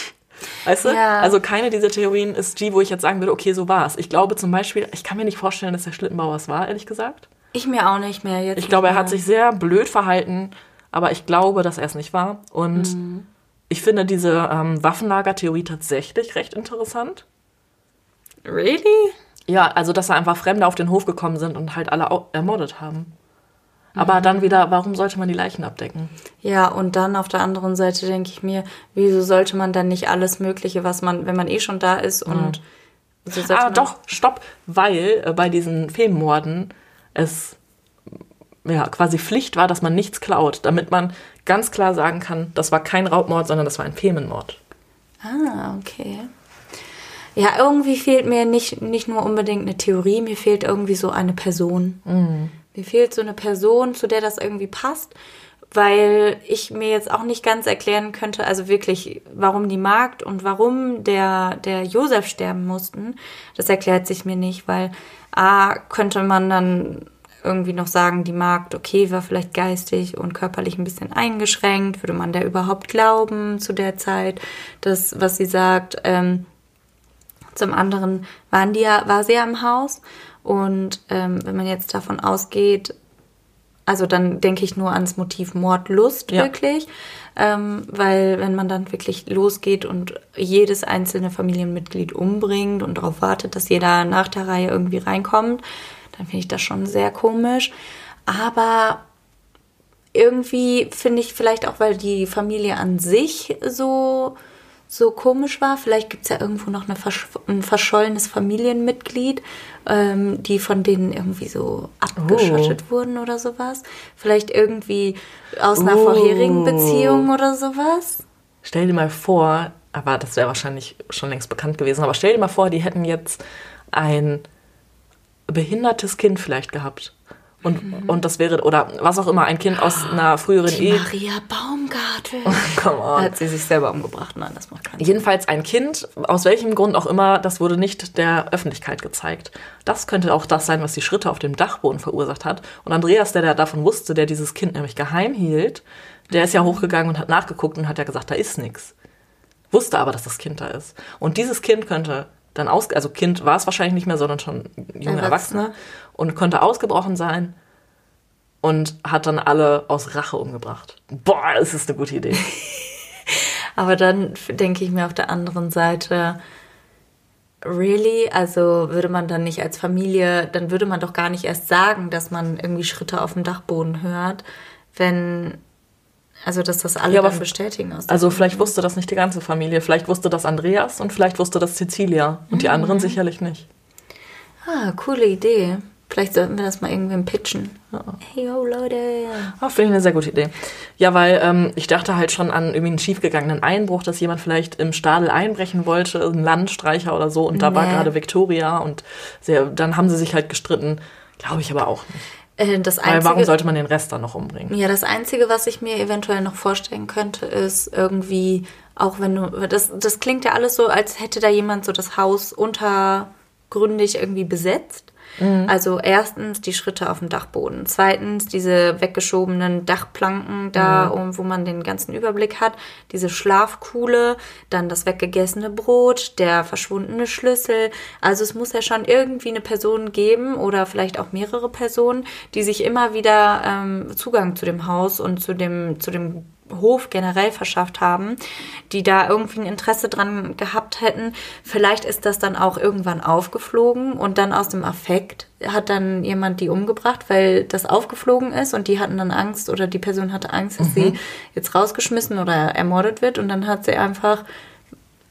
Weißt du? Ja. Also keine dieser Theorien ist die, wo ich jetzt sagen würde, okay, so war es. Ich glaube zum Beispiel, ich kann mir nicht vorstellen, dass der Schlittenbauer es war, ehrlich gesagt. Ich mir auch nicht mehr jetzt. Ich glaube, er hat sich sehr blöd verhalten, aber ich glaube, dass er es nicht war. Und Mhm. ich finde diese ähm, Waffenlagertheorie tatsächlich recht interessant. Really? Ja, also dass da einfach Fremde auf den Hof gekommen sind und halt alle ermordet haben. Aber dann wieder, warum sollte man die Leichen abdecken? Ja, und dann auf der anderen Seite denke ich mir, wieso sollte man dann nicht alles Mögliche, was man, wenn man eh schon da ist und wieso sollte Ah, doch, stopp, weil äh, bei diesen Feenmorden es ja quasi Pflicht war, dass man nichts klaut, damit man ganz klar sagen kann, das war kein Raubmord, sondern das war ein Femenmord. Ah, okay. Ja, irgendwie fehlt mir nicht, nicht nur unbedingt eine Theorie, mir fehlt irgendwie so eine Person. Mir fehlt so eine Person, zu der das irgendwie passt, weil ich mir jetzt auch nicht ganz erklären könnte, also wirklich, warum die Magd und warum der, der Josef sterben mussten, das erklärt sich mir nicht, weil A, könnte man dann irgendwie noch sagen, die Magd, okay, war vielleicht geistig und körperlich ein bisschen eingeschränkt, würde man der überhaupt glauben zu der Zeit, das, was sie sagt, ähm, zum anderen waren die ja, war sie ja im Haus. Und ähm, wenn man jetzt davon ausgeht, also dann denke ich nur ans Motiv Mordlust Ja. wirklich. Ähm, weil wenn man dann wirklich losgeht und jedes einzelne Familienmitglied umbringt und darauf wartet, dass jeder nach der Reihe irgendwie reinkommt, dann finde ich das schon sehr komisch. Aber irgendwie finde ich vielleicht auch, weil die Familie an sich so, so komisch war. Vielleicht gibt es ja irgendwo noch eine versch ein verschollenes Familienmitglied, ähm, die von denen irgendwie so abgeschottet wurden oder sowas. Vielleicht irgendwie aus einer Oh. vorherigen Beziehung oder sowas. Stell dir mal vor, aber das wäre wahrscheinlich schon längst bekannt gewesen, aber stell dir mal vor, die hätten jetzt ein behindertes Kind vielleicht gehabt. Und, Mhm. und das wäre, oder was auch immer, ein Kind aus einer früheren Die Ehe. Maria Baumgartel. Come on. Hat sie sich selber umgebracht? Nein, das macht keinen Sinn. Jedenfalls ein Kind, aus welchem Grund auch immer, das wurde nicht der Öffentlichkeit gezeigt. Das könnte auch das sein, was die Schritte auf dem Dachboden verursacht hat. Und Andreas, der, der davon wusste, der dieses Kind nämlich geheim hielt, der ist ja hochgegangen und hat nachgeguckt und hat ja gesagt, da ist nichts. Wusste aber, dass das Kind da ist. Und dieses Kind könnte dann aus, also Kind war es wahrscheinlich nicht mehr, sondern schon junge Erwachsene. Erwachsene und konnte ausgebrochen sein und hat dann alle aus Rache umgebracht. Boah, das ist eine gute Idee. Aber dann denke ich mir auf der anderen Seite, really? Also würde man dann nicht als Familie, dann würde man doch gar nicht erst sagen, dass man irgendwie Schritte auf dem Dachboden hört, wenn, also dass das alle Ja, aber bestätigen aus Also vielleicht wusste das nicht die ganze Familie. Vielleicht wusste das Andreas und vielleicht wusste das Cecilia. Und die anderen sicherlich nicht. Ah, coole Idee. Vielleicht sollten wir das mal irgendwem pitchen. Hey, yo, Leute. Ah, Finde ich eine sehr gute Idee. Ja, weil ähm, ich dachte halt schon an irgendwie einen schiefgegangenen Einbruch, dass jemand vielleicht im Stadel einbrechen wollte, ein Landstreicher oder so. Und da war Nee. gerade Victoria und sehr, dann haben sie sich halt gestritten. Glaube ich aber auch nicht. Äh, Das Weil warum sollte man den Rest dann noch umbringen? ja, das Einzige, was ich mir eventuell noch vorstellen könnte, ist irgendwie, auch wenn du, das, das klingt ja alles so, als hätte da jemand so das Haus untergründig irgendwie besetzt. Also erstens die Schritte auf dem Dachboden, zweitens diese weggeschobenen Dachplanken da, um, wo man den ganzen Überblick hat, diese Schlafkuhle, dann das weggegessene Brot, der verschwundene Schlüssel. Also es muss ja schon irgendwie eine Person geben oder vielleicht auch mehrere Personen, die sich immer wieder ähm, Zugang zu dem Haus und zu dem, zu dem Hof generell verschafft haben, die da irgendwie ein Interesse dran gehabt hätten. Vielleicht ist das dann auch irgendwann aufgeflogen und dann aus dem Affekt hat dann jemand die umgebracht, weil das aufgeflogen ist und die hatten dann Angst oder die Person hatte Angst, dass sie jetzt rausgeschmissen oder ermordet wird und dann hat sie einfach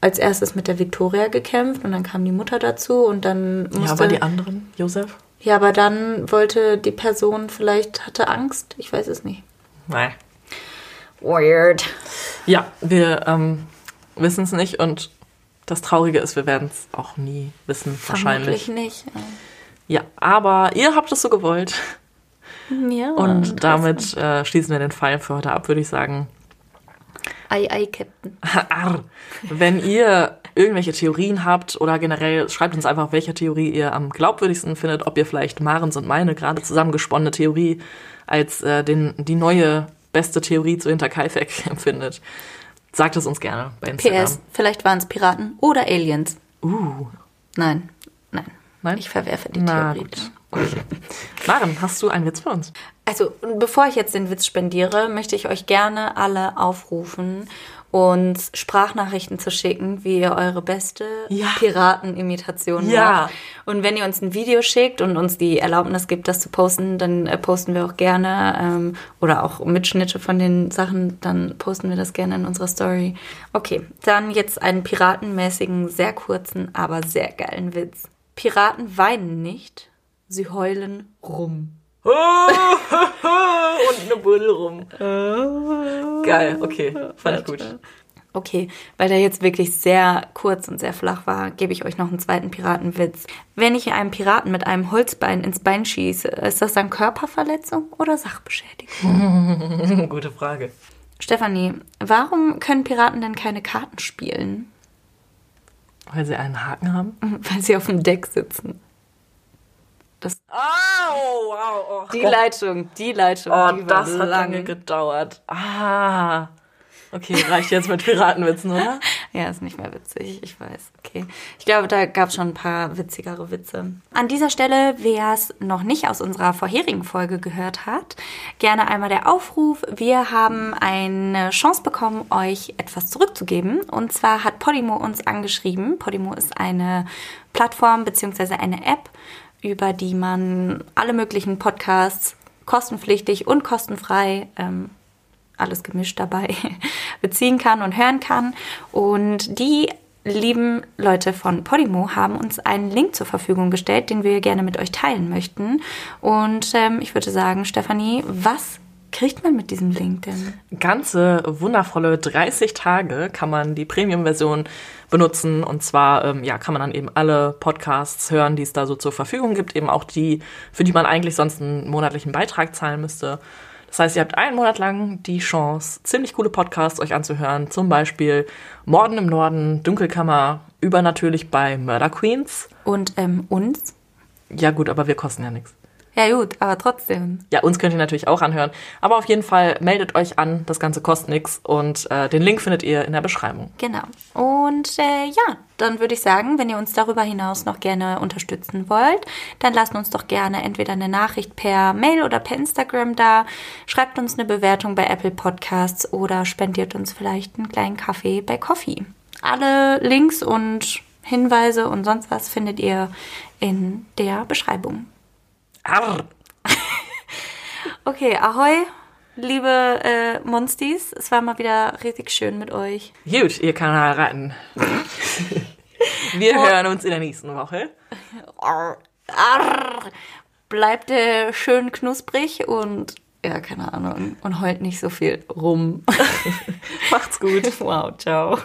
als erstes mit der Victoria gekämpft und dann kam die Mutter dazu und dann musste Ja, aber die anderen, Josef? ja, aber dann wollte die Person vielleicht hatte Angst, ich weiß es nicht. Nein. Weird. Ja, wir ähm, wissen es nicht und das Traurige ist, wir werden es auch nie wissen, wahrscheinlich. Vermutlich nicht. Ja, aber ihr habt es so gewollt. Ja. Und damit äh, schließen wir den Fall für heute ab, würde ich sagen. Ei, ei, Captain. Arr. Wenn ihr irgendwelche Theorien habt oder generell schreibt uns einfach, welche Theorie ihr am glaubwürdigsten findet, ob ihr vielleicht Marens und meine gerade zusammengesponnene Theorie als äh, den, die neue beste Theorie zu Hinterkaifeck empfindet. Sagt es uns gerne bei Instagram. PS, vielleicht waren es Piraten oder Aliens. Uh, Nein, nein. Nein? Ich verwerfe die na Theorie. gut. Okay. Maren, hast du einen Witz für uns? Also, bevor ich jetzt den Witz spendiere, möchte ich euch gerne alle aufrufen, uns Sprachnachrichten zu schicken, wie ihr eure beste Ja. Piratenimitation Ja. macht. Und wenn ihr uns ein Video schickt und uns die Erlaubnis gibt, das zu posten, dann äh, posten wir auch gerne ähm, oder auch Mitschnitte von den Sachen, dann posten wir das gerne in unserer Story. Okay, dann jetzt einen piratenmäßigen, sehr kurzen, aber sehr geilen Witz. Piraten weinen nicht, sie heulen rum. und eine Buddel rum. Geil, okay. Fand ich gut. Okay, weil der jetzt wirklich sehr kurz und sehr flach war, gebe ich euch noch einen zweiten Piratenwitz. Wenn ich einem Piraten mit einem Holzbein ins Bein schieße, ist das dann Körperverletzung oder Sachbeschädigung? Gute Frage. Stefanie, warum können Piraten denn keine Karten spielen? Weil sie einen Haken haben? Weil sie auf dem Deck sitzen. Das, Au, wow, oh, die Leitung, die Leitung, oh, die das hat lang. lange gedauert. Ah. Okay, reicht jetzt mit Piratenwitzen, oder? Ja, ist nicht mehr witzig, ich weiß. Okay. Ich glaube, da gab es schon ein paar witzigere Witze. An dieser Stelle, wer es noch nicht aus unserer vorherigen Folge gehört hat, gerne einmal der Aufruf. Wir haben eine Chance bekommen, euch etwas zurückzugeben. Und zwar hat Podimo uns angeschrieben. Podimo ist eine Plattform bzw. eine App, über die man alle möglichen Podcasts kostenpflichtig und kostenfrei ähm, alles gemischt dabei beziehen kann und hören kann. Und die lieben Leute von Podimo haben uns einen Link zur Verfügung gestellt, den wir gerne mit euch teilen möchten. Und ähm, ich würde sagen, Stefanie, was kriegt man mit diesem Link denn? Ganze wundervolle 30 Tage kann man die Premium-Version benutzen. Und zwar ähm, ja, kann man dann eben alle Podcasts hören, die es da so zur Verfügung gibt. Eben auch die, für die man eigentlich sonst einen monatlichen Beitrag zahlen müsste. Das heißt, ihr habt einen Monat lang die Chance, ziemlich coole Podcasts euch anzuhören. Zum Beispiel Morden im Norden, Dunkelkammer, übernatürlich bei Murder Queens. Und ähm, uns? Ja gut, aber wir kosten ja nichts. Ja gut, aber trotzdem. Ja, uns könnt ihr natürlich auch anhören. Aber auf jeden Fall meldet euch an, das Ganze kostet nichts und äh, den Link findet ihr in der Beschreibung. Genau. Und äh, ja, dann würde ich sagen, wenn ihr uns darüber hinaus noch gerne unterstützen wollt, dann lasst uns doch gerne entweder eine Nachricht per Mail oder per Instagram da, schreibt uns eine Bewertung bei Apple Podcasts oder spendiert uns vielleicht einen kleinen Kaffee bei Coffee. Alle Links und Hinweise und sonst was findet ihr in der Beschreibung. Arr. Okay, ahoi, liebe äh, Monsties. Es war mal wieder richtig schön mit euch. Gut, ihr Kanalratten. Wir hören uns in der nächsten Woche. Arr, arr. Bleibt äh, schön knusprig und ja, keine Ahnung. Und heult nicht so viel rum. Macht's gut. wow, ciao.